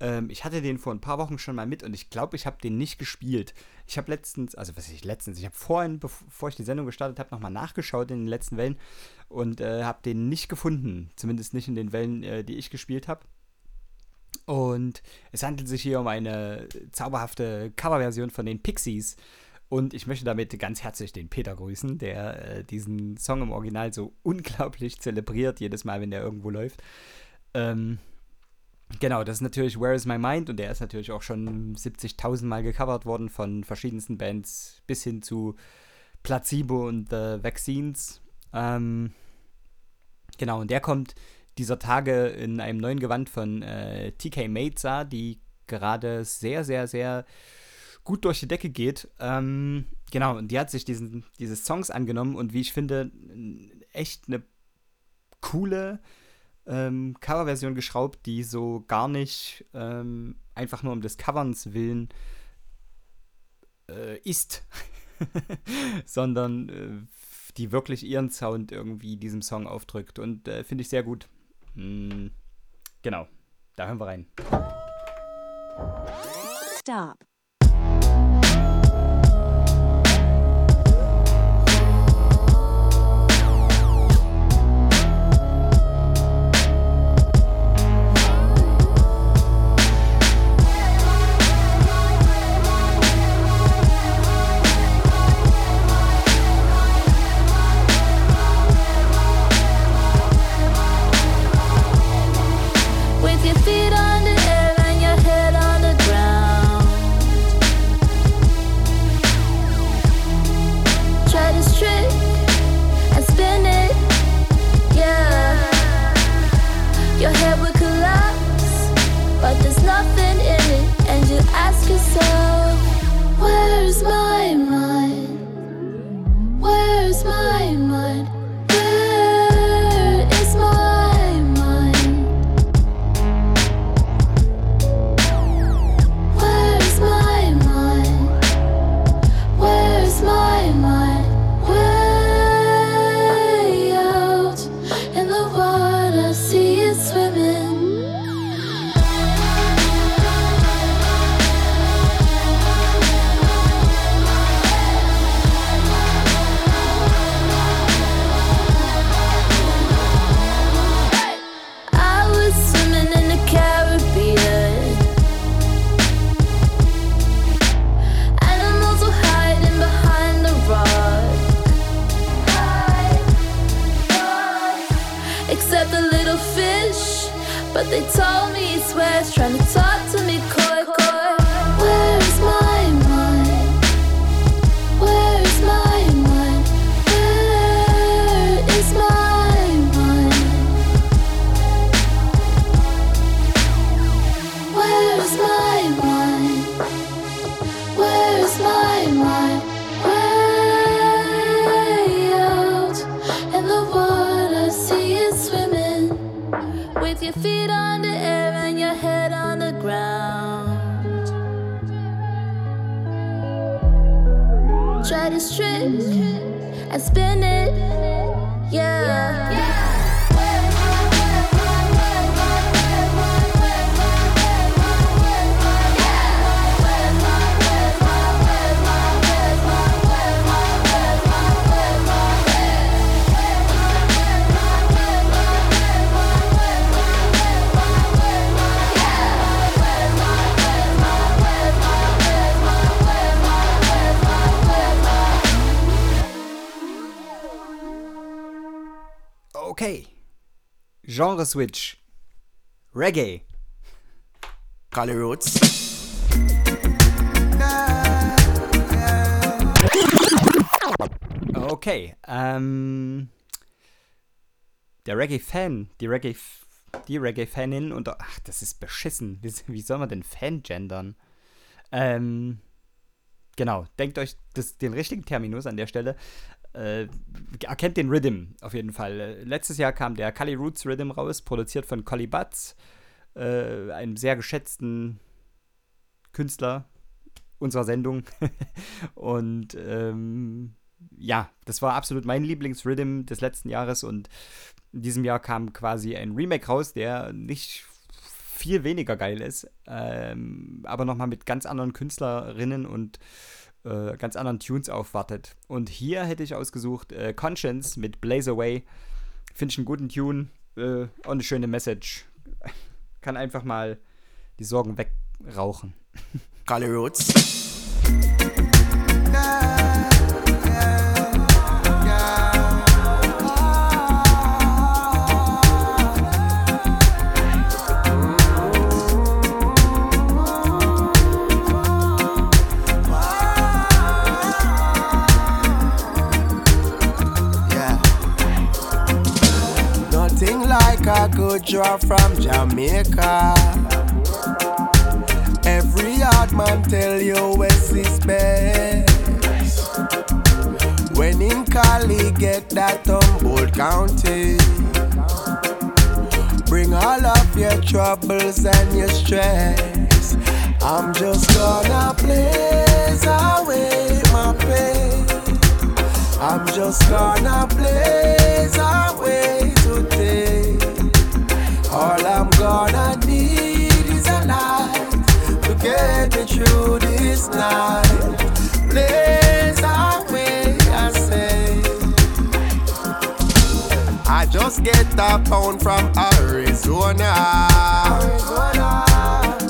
Ähm, ich hatte den vor ein paar Wochen schon mal mit und ich glaube, ich habe den nicht gespielt. Ich habe letztens, also was ich letztens, ich habe vorhin, bevor ich die Sendung gestartet habe, nochmal nachgeschaut in den letzten Wellen und äh, habe den nicht gefunden. Zumindest nicht in den Wellen, äh, die ich gespielt habe. Und es handelt sich hier um eine zauberhafte Coverversion von den Pixies. Und ich möchte damit ganz herzlich den Peter grüßen, der äh, diesen Song im Original so unglaublich zelebriert, jedes Mal, wenn der irgendwo läuft. Ähm, genau, das ist natürlich Where is My Mind und der ist natürlich auch schon 70.000 Mal gecovert worden von verschiedensten Bands bis hin zu Placebo und The Vaccines. Ähm, genau, und der kommt dieser Tage in einem neuen Gewand von äh, TK Meza, die gerade sehr, sehr, sehr gut durch die Decke geht. Ähm, genau, und die hat sich diesen, dieses Songs angenommen und wie ich finde, echt eine coole ähm, Coverversion geschraubt, die so gar nicht ähm, einfach nur um des Coverns willen äh, ist, sondern äh, die wirklich ihren Sound irgendwie diesem Song aufdrückt und äh, finde ich sehr gut. Mm, genau, da hören wir rein. Stop. Your feet on the air and your head on the ground. Try this trick and spin it, yeah. Genre Switch. Reggae. Cali Roots. Okay. Ähm, der Reggae-Fan, die Reggae, die Reggae-Fanin und ach, das ist beschissen. Wie, wie soll man denn Fan gendern? Ähm, genau. Denkt euch das, den richtigen Terminus an der Stelle. Äh, erkennt den Rhythm auf jeden Fall. Äh, letztes Jahr kam der Cali Roots Rhythm raus, produziert von Collie Butts, äh, einem sehr geschätzten Künstler unserer Sendung. und ähm, ja, das war absolut mein Lieblingsrhythm des letzten Jahres und in diesem Jahr kam quasi ein Remake raus, der nicht viel weniger geil ist, ähm, aber nochmal mit ganz anderen Künstlerinnen und äh, ganz anderen Tunes aufwartet. Und hier hätte ich ausgesucht äh, Conscience mit Blaze Away. Finde ich einen guten Tune, äh, auch eine schöne Message. Kann einfach mal die Sorgen wegrauchen. Cali Roots. A good draw from Jamaica. Every hard man tell you West is best. When in Cali get that Humboldt County. Bring all of your troubles and your stress. I'm just gonna blaze away my pain. I'm just gonna blaze away. All I'm gonna need is a light to get me through this night. Blaze away, I say. I just get a pound from Arizona.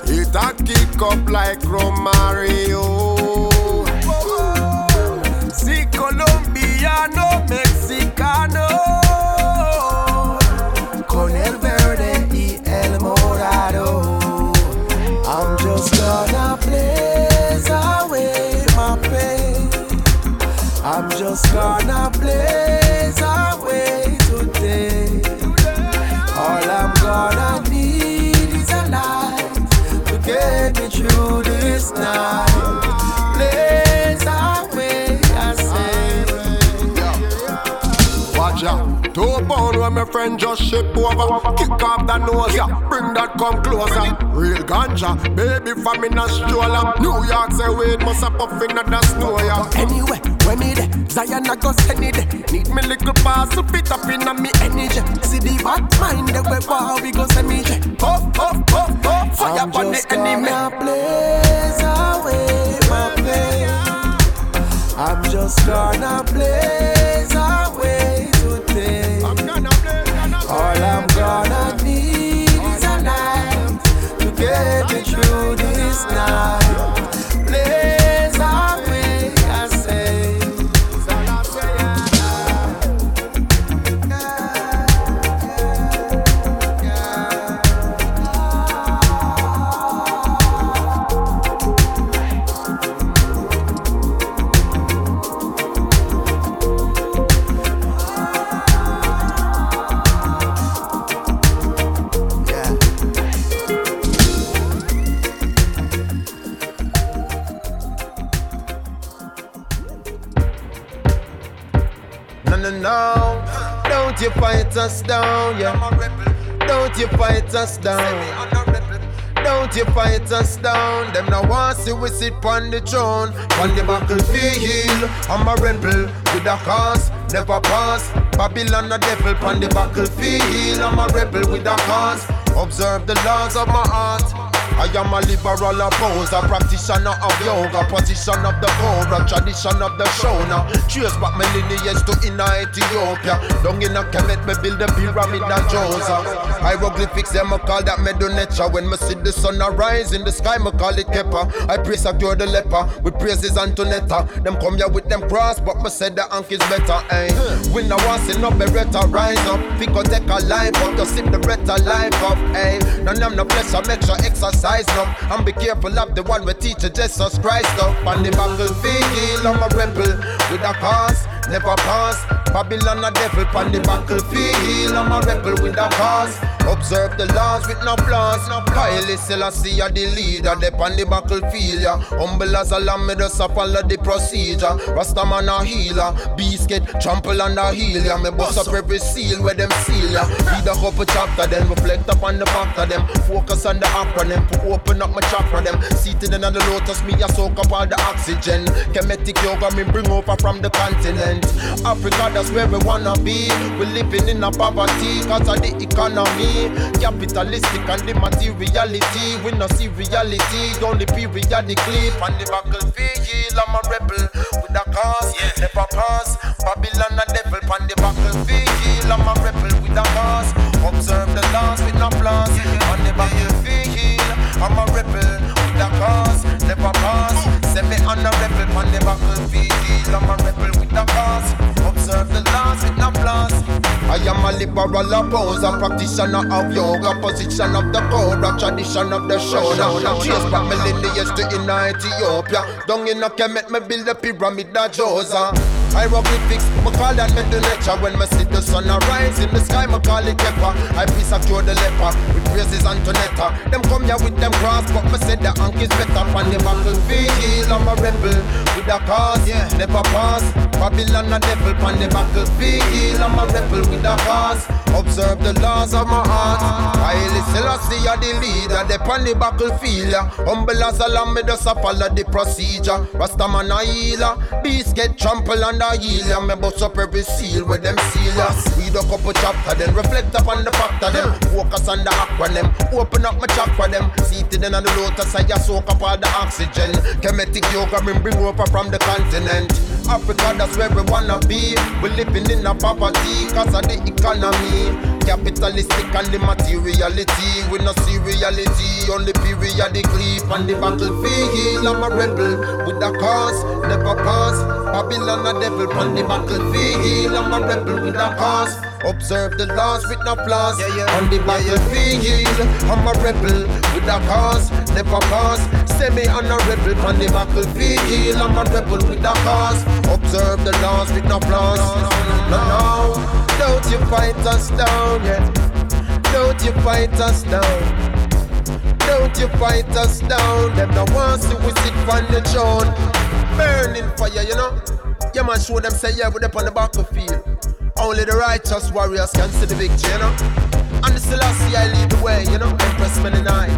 It a kick up like Romario. I'm just gonna blaze friend just ship over. Kick off the nose, yeah. Bring that come closer. Real ganja, baby from in a stroller. New York say wait, must have puffing at the snow, yeah. Anyway, when me there, Zion I go send it. Need me little pass to fit up in a me energy. See the bad mind the way wow we go send me. Up, up, up, up, fire I'm on the enemy. gonna blaze away my pain. I'm just gonna blaze All I'm gonna need is a light to get me through this night. You fight us down, yeah. Don't you fight us down. Don't you fight us down. Them now want see we sit on the throne. On the battlefield, I'm a rebel with a cause, never pass. Babylon a devil on the battlefield. I'm a rebel with a cause. Observe the laws of my heart. I am a liberal opposer, practitioner of yoga, position of the cobra, tradition of the shona. Trace back my lineage to inner Ethiopia. Down in a Kemet, me build the pyramid of Joseph. Hieroglyphics, them I call that Medonetra. When me see the sun arise in the sky, me call it Kepa. I praise a cure the leper, with praises Antonetta. Them come here with them cross, but me said the ank is better, eh. We now want see no beretta, rise up. Pico take a life up, just sip the beretta life up, eh. None of them no I make sure exercise now. And be careful of the one we teach Jesus Christ up. On the battlefield, I'm a rebel with a cause, never pass. Babylon a devil on the battlefield, I'm a rebel with a cause. Observe the laws with no flaws. Kylie Selassie are the leader, they on the battlefield. Yeah. Humble as a lamb, me just follow the procedure. Rastaman a healer, beast get trample on the heel. Yeah. Me bust up every seal where them seal. Yeah. Read a couple chapter, then reflect upon the fact of them. Focus on the acronym, to open up my chakra them. Seated in the lotus, me a soak up all the oxygen. Kemetic yoga, me bring over from the continent. Africa, that's where we wanna be. We living in a poverty, cause of the economy. Capitalistic and the materiality. We no see reality, only periodically. On the battlefield, I'm a rebel with a cause, never pass. Babylon a devil on the battlefield. I'm a rebel with a cause. Observe the laws with no flaws. On the battlefield, I'm a rebel with a cause, never pass. Send me on a rebel on the battlefield. I'm a rebel with a cause. I am a liberal opposer, practitioner of yoga, position of the cobra, tradition of the shona. Chase back my lineage to inner Ethiopia. Down in a Kemet, me build the pyramid of Josa. Hieroglyphics, me call that Medonetra When me see the sun arise in the sky, me call it Kepa I peace a cure the leper, with praises Antonetta Them come here with them cross, but me said the ank is better. On the battlefield, I'm a rebel with a cause, never pass. Babylon a devil. On the battlefield I'm a rebel with a cause. Observe the laws of my heart. Haile Selassie are the leader. They on the battlefield yeah. Humble as a lamb Me just a follow the procedure. Rastaman a healer. Beast get trampled and a heel yeah. Me bust up every seal with them seal yeah. Read a couple chapter Then reflect upon the fact of them. Focus on the acronym Open up my chakra them. Seated in the lotus I just soak up all the oxygen. Kemetic yoga me bring over from the continent. Africa that's where we wanna be. We living in a poverty Cause of the economy Capitalistic and the materiality. We no see reality Only periodically. On the battlefield I'm a rebel. With a cause Never pass Babylon a devil. On the battlefield I'm a rebel. With a cause Observe the laws with no flaws. On the battlefield I'm a rebel. With a cause Never pass Semi on a rebel. On the battlefield I'm a rebel. With a cause Observe the laws with no flaws. No, no Don't you fight us down, yeah. Don't you fight us down. Don't you fight us down. Them the ones who we sit on the throne. Burning fire, you know. Yeah man, show them say yeah, we're up on the battlefield. Only the righteous warriors can see the victory, you know. And the Selassie I lead the way, you know. Empress night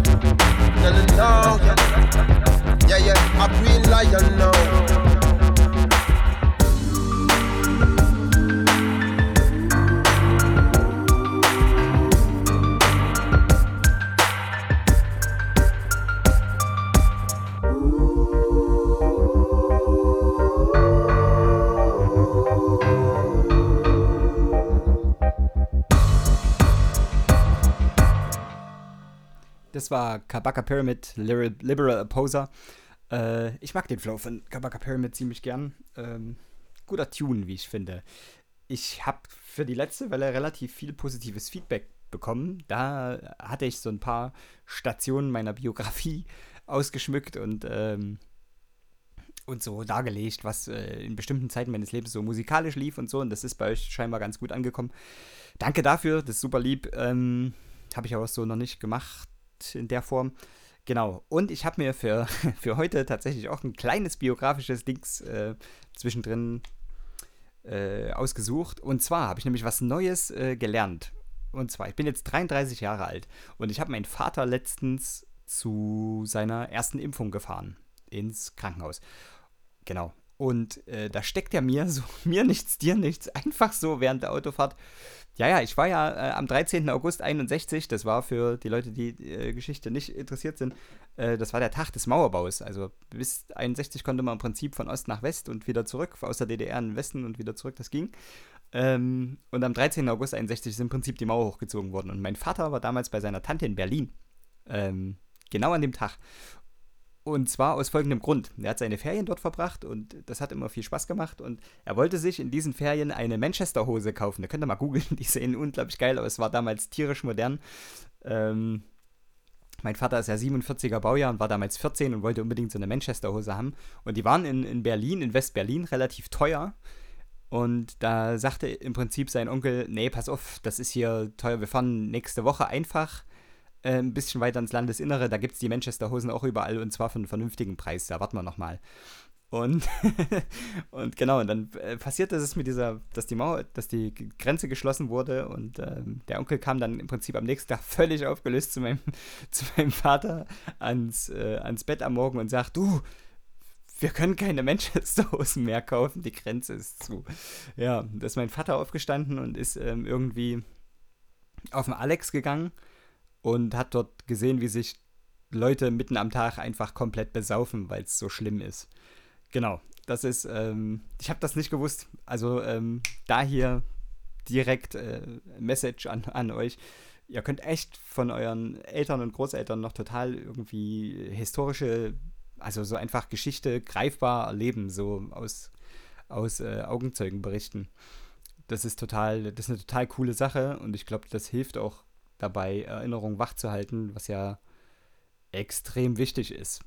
No, no, no, yeah. Yeah, yeah, a green lion now Das war Kabaka Pyramid, Liberal, Liberal Opposer. Äh, ich mag den Flow von Kabaka Pyramid ziemlich gern. Ähm, guter Tune, wie ich finde. Ich habe für die letzte Welle relativ viel positives Feedback bekommen. Da hatte ich so ein paar Stationen meiner Biografie ausgeschmückt und, ähm, und so dargelegt, was äh, in bestimmten Zeiten meines Lebens so musikalisch lief und so. Und das ist bei euch scheinbar ganz gut angekommen. Danke dafür, das ist super lieb. Ähm, habe ich aber so noch nicht gemacht in der Form. Genau. Und ich habe mir für, für heute tatsächlich auch ein kleines biografisches Dings äh, zwischendrin äh, ausgesucht. Und zwar habe ich nämlich was Neues äh, gelernt. Und zwar, ich bin jetzt 33 Jahre alt und ich habe meinen Vater letztens zu seiner ersten Impfung gefahren ins Krankenhaus. Genau. Und äh, da steckt er mir so, mir nichts, dir nichts, einfach so während der Autofahrt. Ja, ja, ich war ja äh, am 13. August 61, das war für die Leute, die äh, Geschichte nicht interessiert sind, äh, das war der Tag des Mauerbaus. Also bis 61 konnte man im Prinzip von Ost nach West und wieder zurück, aus der DDR in den Westen und wieder zurück, das ging. Ähm, und am 13. August 61 ist im Prinzip die Mauer hochgezogen worden. Und mein Vater war damals bei seiner Tante in Berlin. Ähm, genau an dem Tag. Und zwar aus folgendem Grund. Er hat seine Ferien dort verbracht und das hat immer viel Spaß gemacht. Und er wollte sich in diesen Ferien eine Manchester-Hose kaufen. Da könnt ihr mal googeln, die sehen unglaublich geil aus. War damals tierisch modern. Ähm, mein Vater ist ja 47er Baujahr und war damals 14 und wollte unbedingt so eine Manchester-Hose haben. Und die waren in, in Berlin, in West-Berlin, relativ teuer. Und da sagte im Prinzip sein Onkel, nee, pass auf, das ist hier teuer, wir fahren nächste Woche einfach äh, ein bisschen weiter ins Landesinnere, da gibt es die Manchester-Hosen auch überall und zwar für einen vernünftigen Preis, da warten wir nochmal. Und, und genau, und dann äh, passierte es mit dieser, dass die Mauer, dass die Grenze geschlossen wurde und ähm, der Onkel kam dann im Prinzip am nächsten Tag völlig aufgelöst zu meinem, zu meinem Vater ans, äh, ans Bett am Morgen und sagt, du, wir können keine Manchester-Hosen mehr kaufen, die Grenze ist zu. Ja, da ist mein Vater aufgestanden und ist ähm, irgendwie auf den Alex gegangen und hat dort gesehen, wie sich Leute mitten am Tag einfach komplett besaufen, weil es so schlimm ist. Genau, das ist, ähm, ich habe das nicht gewusst. Also ähm, da hier direkt äh, Message an, an euch. Ihr könnt echt von euren Eltern und Großeltern noch total irgendwie historische, also so einfach Geschichte greifbar erleben, so aus, aus äh, Augenzeugenberichten. Das ist total, das ist eine total coole Sache und ich glaube, das hilft auch dabei, Erinnerungen wachzuhalten, was ja extrem wichtig ist.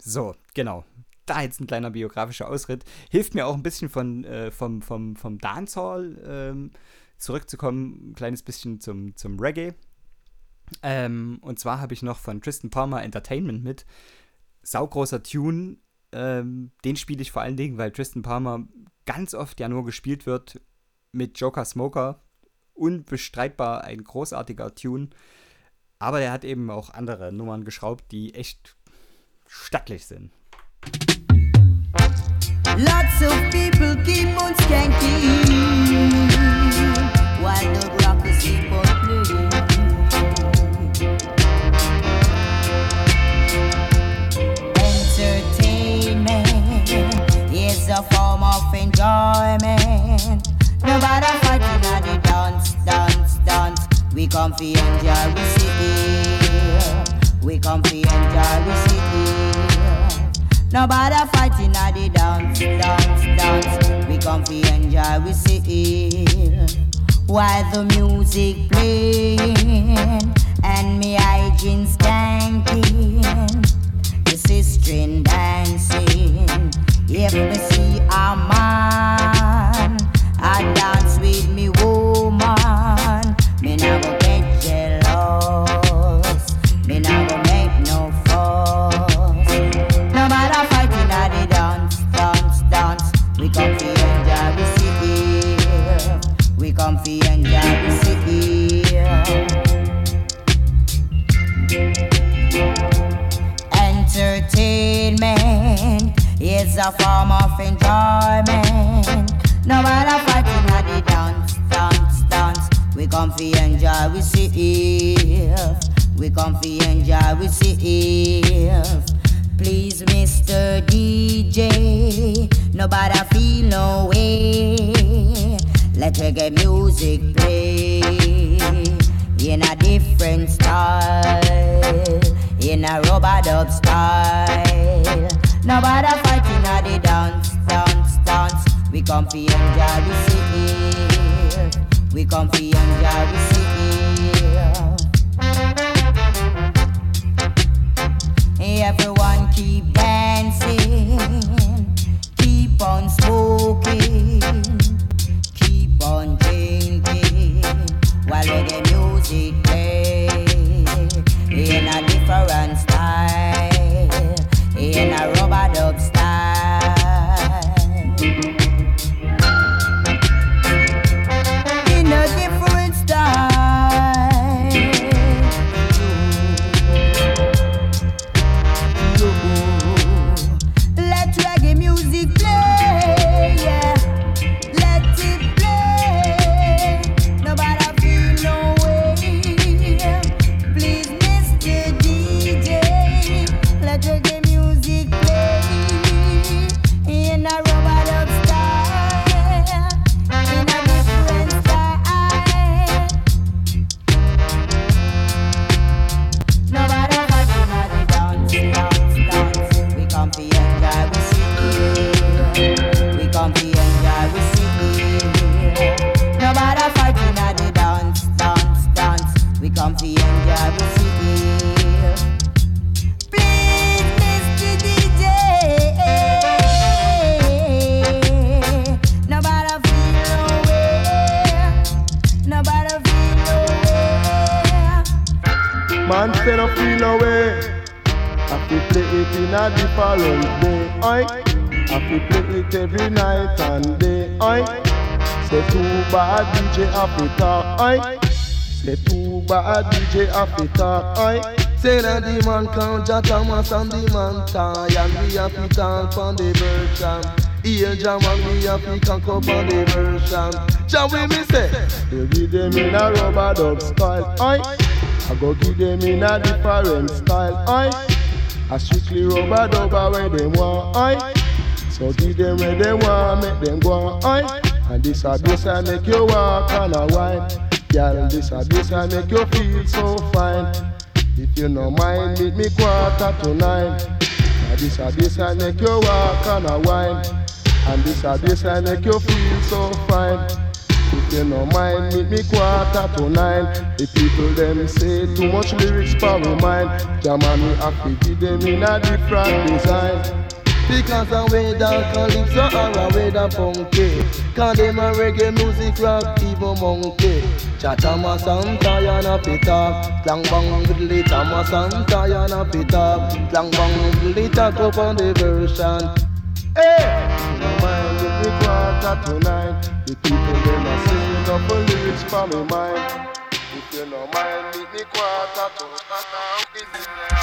So, genau. Da jetzt ein kleiner biografischer Ausritt. Hilft mir auch ein bisschen von, äh, vom, vom, vom Dancehall ähm, zurückzukommen, ein kleines bisschen zum, zum Reggae. Ähm, und zwar habe ich noch von Tristan Palmer Entertainment mit. Saugroßer Tune. Ähm, den spiele ich vor allen Dingen, weil Tristan Palmer ganz oft ja nur gespielt wird mit Joker Smoker. Unbestreitbar ein großartiger Tune. Aber er hat eben auch andere Nummern geschraubt, die echt stattlich sind. Lots of people keep on skanking while the rockers keep on playing. Entertainment is a form of enjoyment. Nobody fighting at the dance, dance, dance. We come for enjoy, we here. We come for enjoy, we sit here. Nobody fighting at the dance, dance, dance. We come for enjoy, we here. While the music playing and me hygiene skanking. The sister dancing. If me see a man, I dance with me woman. Me get jealous. Me make no fuss. No matter dance, dance, dance. We we. Entertainment is a form of enjoyment. Come for enjoy, we here. We come for enjoy, we here. Please, Mr. DJ, nobody feel no way. Let reggae music play in a different style, in a robot dub style. Nobody fighting at the dance, dance, dance. We come for enjoy, we here. We come for enjoy, we here. Everyone keep dancing, keep on smoking, keep on drinking while reggae music play in a different style, a different. Oi. I feel play it every night and day. Oi. Say too bad DJ Africa. Oi. Say too bad DJ Africa. Oi. Say that the man count Jah Thomas and the man tie And we have to talk on the version Here Jah man we have to conk up on the version Jah we me say You give them in a rubber dub style. Oi. I go give them in a different style. Oi. I strictly rubber dub where they want. Oi. So give them where they want, make them go. Oi. And this a I make you walk and a wine. Girl, this a I make you feel so fine. If you no mind, meet me quarter to nine. And this a bass I make you walk and a wine. And this a bass I make you feel so fine. If you no mind, meet me quarter to nine. The people them say too much lyrics for my mind. We have to give them in a different design. Because a way down calypso or a way down funky Cause them a reggae music rock even monkey Cha Thomas and Diana Peter Clang bang diddly Thomas and Diana Peter Clang bang diddly talk up on the version Hey! No mind, meet me quarter to nine. The people them a sing enough for lyrics for my mind. If you no mind, meet me quarter to In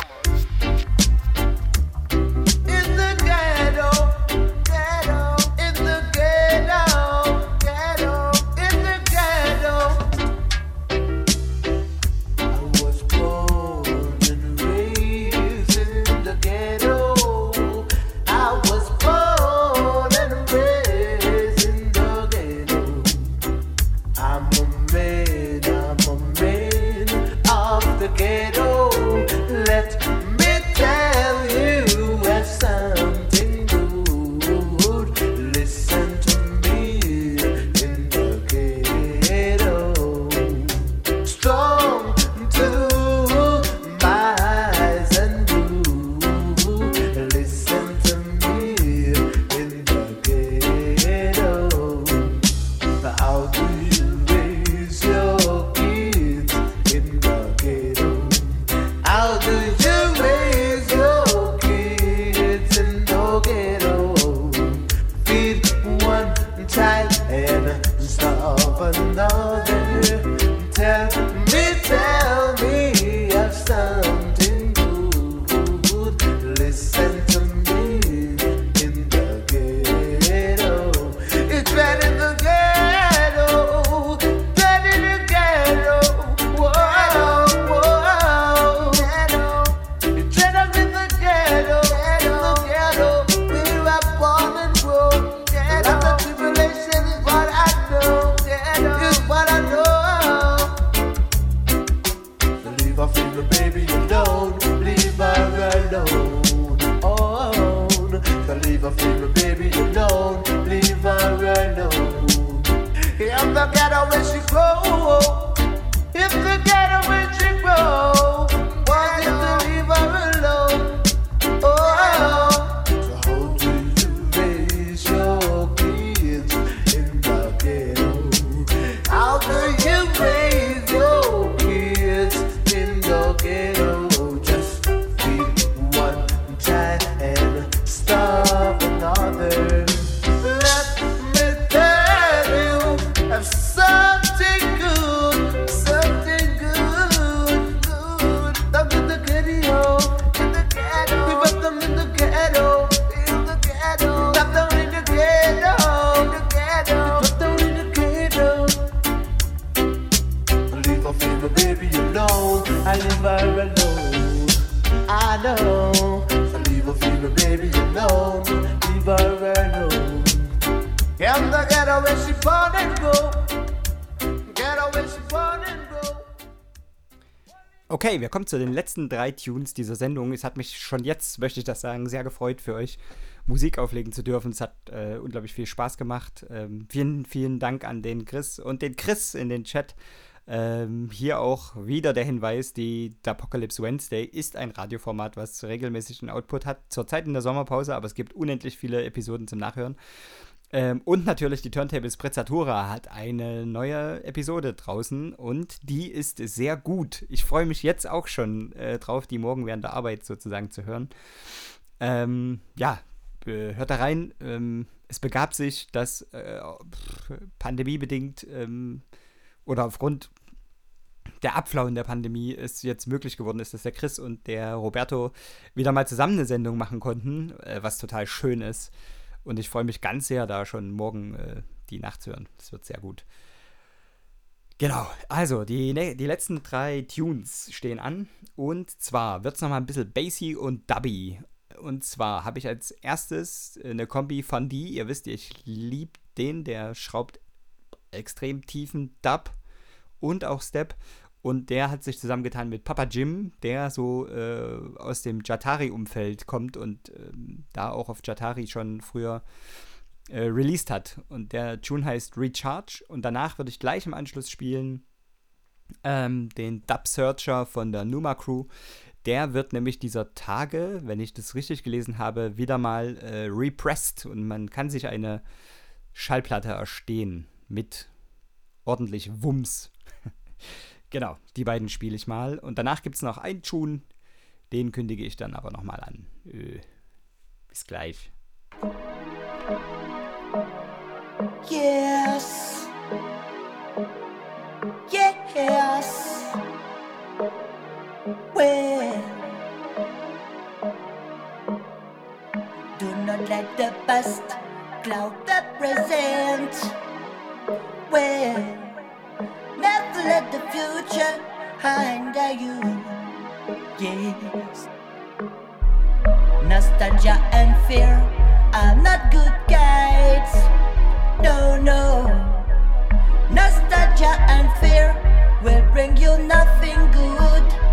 zu den letzten drei Tunes dieser Sendung. Es hat mich schon jetzt, möchte ich das sagen, sehr gefreut für euch, Musik auflegen zu dürfen. Es hat äh, unglaublich viel Spaß gemacht. Ähm, vielen, vielen Dank an den Chris und den Chris in den Chat. Ähm, hier auch wieder der Hinweis, die Apocalypse Wednesday ist ein Radioformat, was regelmäßig einen Output hat, zurzeit in der Sommerpause, aber es gibt unendlich viele Episoden zum Nachhören. Ähm, und natürlich die Turntables Prezzatura hat eine neue Episode draußen und die ist sehr gut. Ich freue mich jetzt auch schon äh, drauf, die morgen während der Arbeit sozusagen zu hören. Ähm, ja, äh, hört da rein. Ähm, es begab sich, dass äh, pandemiebedingt ähm, oder aufgrund der Abflauen der Pandemie es jetzt möglich geworden ist, dass der Chris und der Roberto wieder mal zusammen eine Sendung machen konnten, äh, was total schön ist. Und ich freue mich ganz sehr, da schon morgen äh, die Nacht zu hören. Das wird sehr gut. Genau, also die, die letzten drei Tunes stehen an. Und zwar wird es nochmal ein bisschen bassy und dubby. Und zwar habe ich als erstes eine Kombi von die. Ihr wisst, ich liebe den, der schraubt extrem tiefen Dub und auch Step. Und der hat sich zusammengetan mit Papa Jim, der so äh, aus dem Jatari-Umfeld kommt und ähm, da auch auf Jatari schon früher äh, released hat. Und der Tune heißt Recharge. Und danach würde ich gleich im Anschluss spielen ähm, den Dub Searcher von der Numa Crew. Der wird nämlich dieser Tage, wenn ich das richtig gelesen habe, wieder mal äh, repressed und man kann sich eine Schallplatte erstehen mit ordentlich Wumms. genau, die beiden spiele ich mal. Und danach gibt es noch einen Tune, den kündige ich dann aber nochmal an. Äh, bis gleich. Yes. Yes. Well. Do not let the past cloud the present. Well. Never let the future hinder you. Yes. Nostalgia and fear are not good guides. No, no. Nostalgia and fear will bring you nothing good.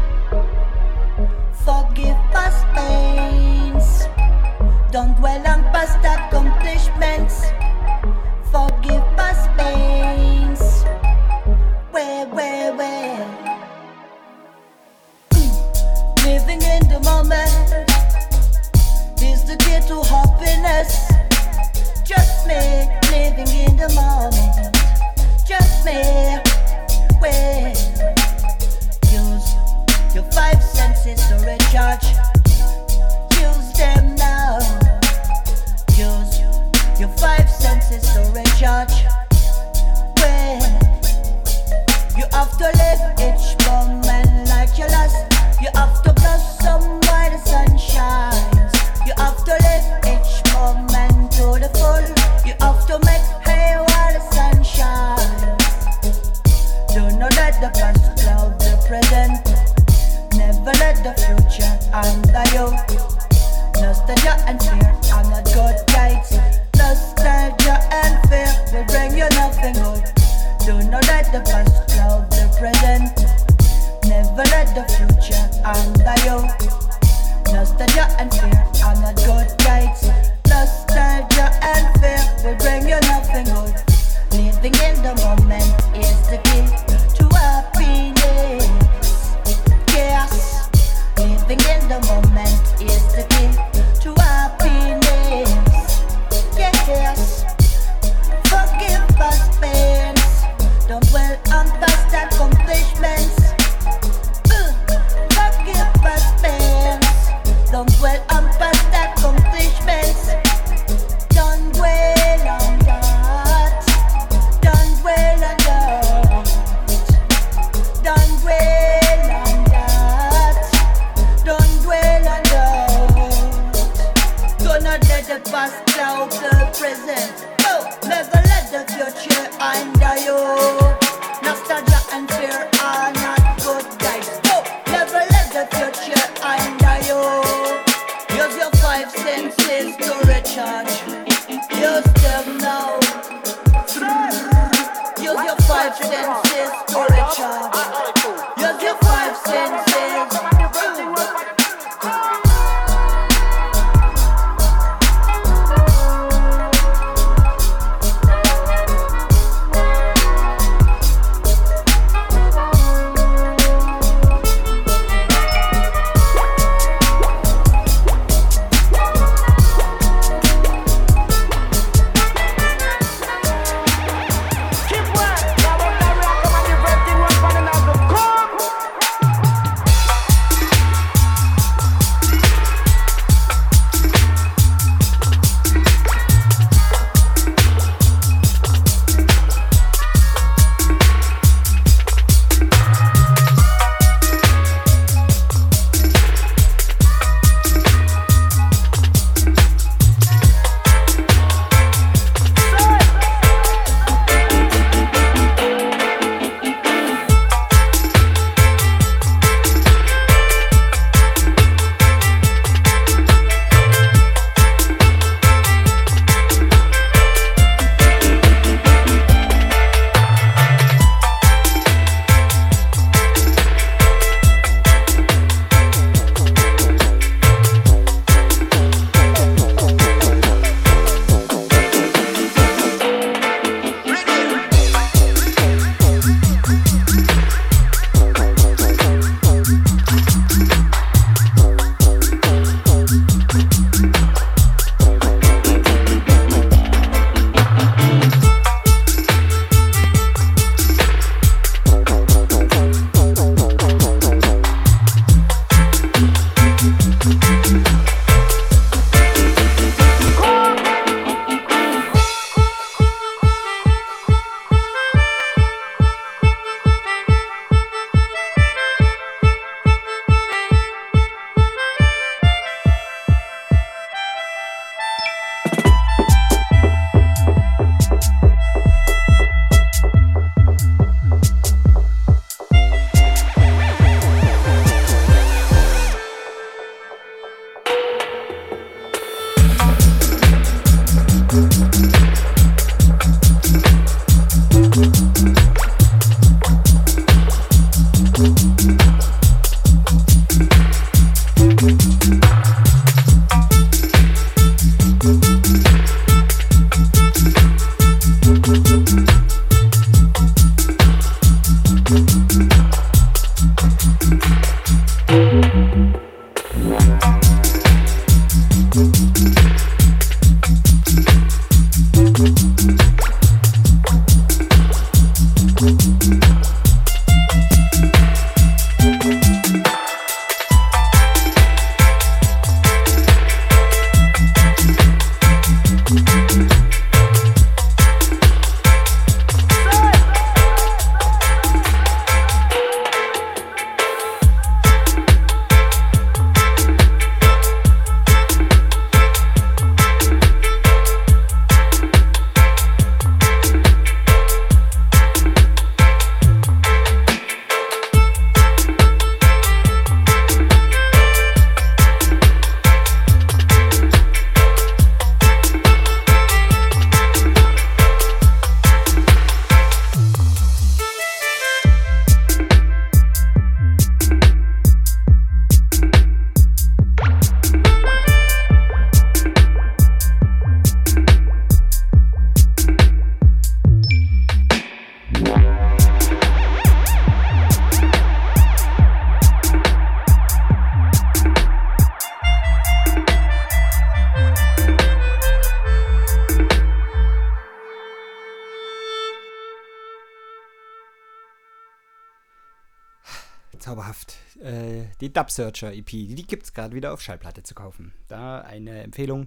Zauberhaft. Äh, die Dub Searcher EP, die gibt es gerade wieder auf Schallplatte zu kaufen. Da eine Empfehlung.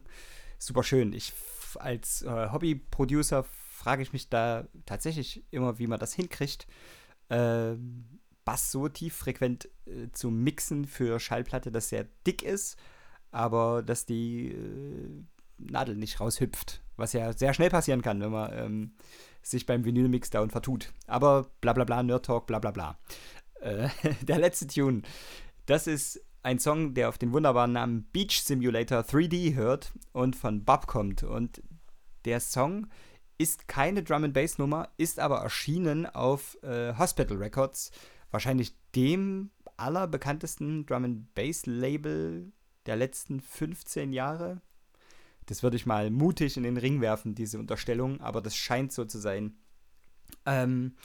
Super schön. Ich als äh, Hobby-Producer frage ich mich da tatsächlich immer, wie man das hinkriegt, ähm, Bass so tieffrequent äh, zu mixen für Schallplatte, dass sehr dick ist, aber dass die äh, Nadel nicht raushüpft. Was ja sehr schnell passieren kann, wenn man ähm, sich beim Vinyl-Mixdown vertut. Aber bla bla bla, Nerd Talk, bla bla bla. Äh, der letzte Tune, das ist ein Song, der auf den wunderbaren Namen Beach Simulator 3D hört und von Bob kommt. Und der Song ist keine Drum and Bass Nummer, ist aber erschienen auf äh, Hospital Records, wahrscheinlich dem allerbekanntesten Drum and Bass Label der letzten 15 Jahre. Das würde ich mal mutig in den Ring werfen, diese Unterstellung, aber das scheint so zu sein. Ähm,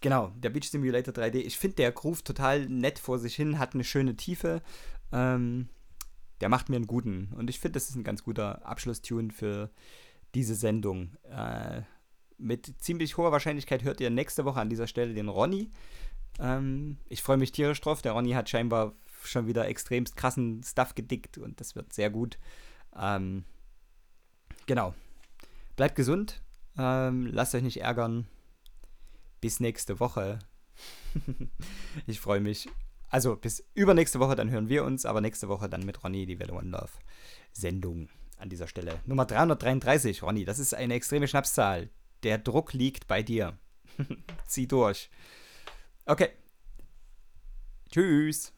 genau, der Beach Simulator 3D. Ich finde der Groove total nett vor sich hin, hat eine schöne Tiefe. Ähm, der macht mir einen guten. Und ich finde, das ist ein ganz guter Abschlusstune für diese Sendung. Äh, mit ziemlich hoher Wahrscheinlichkeit hört ihr nächste Woche an dieser Stelle den Ronny. Ähm, ich freue mich tierisch drauf. Der Ronny hat scheinbar schon wieder extremst krassen Stuff gedickt und das wird sehr gut. Ähm, genau. Bleibt gesund. Ähm, lasst euch nicht ärgern. Bis nächste Woche. ich freue mich. Also bis übernächste Woche, dann hören wir uns, aber nächste Woche dann mit Ronny die Welle One Love Sendung an dieser Stelle. Nummer 333, Ronny, das ist eine extreme Schnapszahl. Der Druck liegt bei dir. Zieh durch. Okay. Tschüss.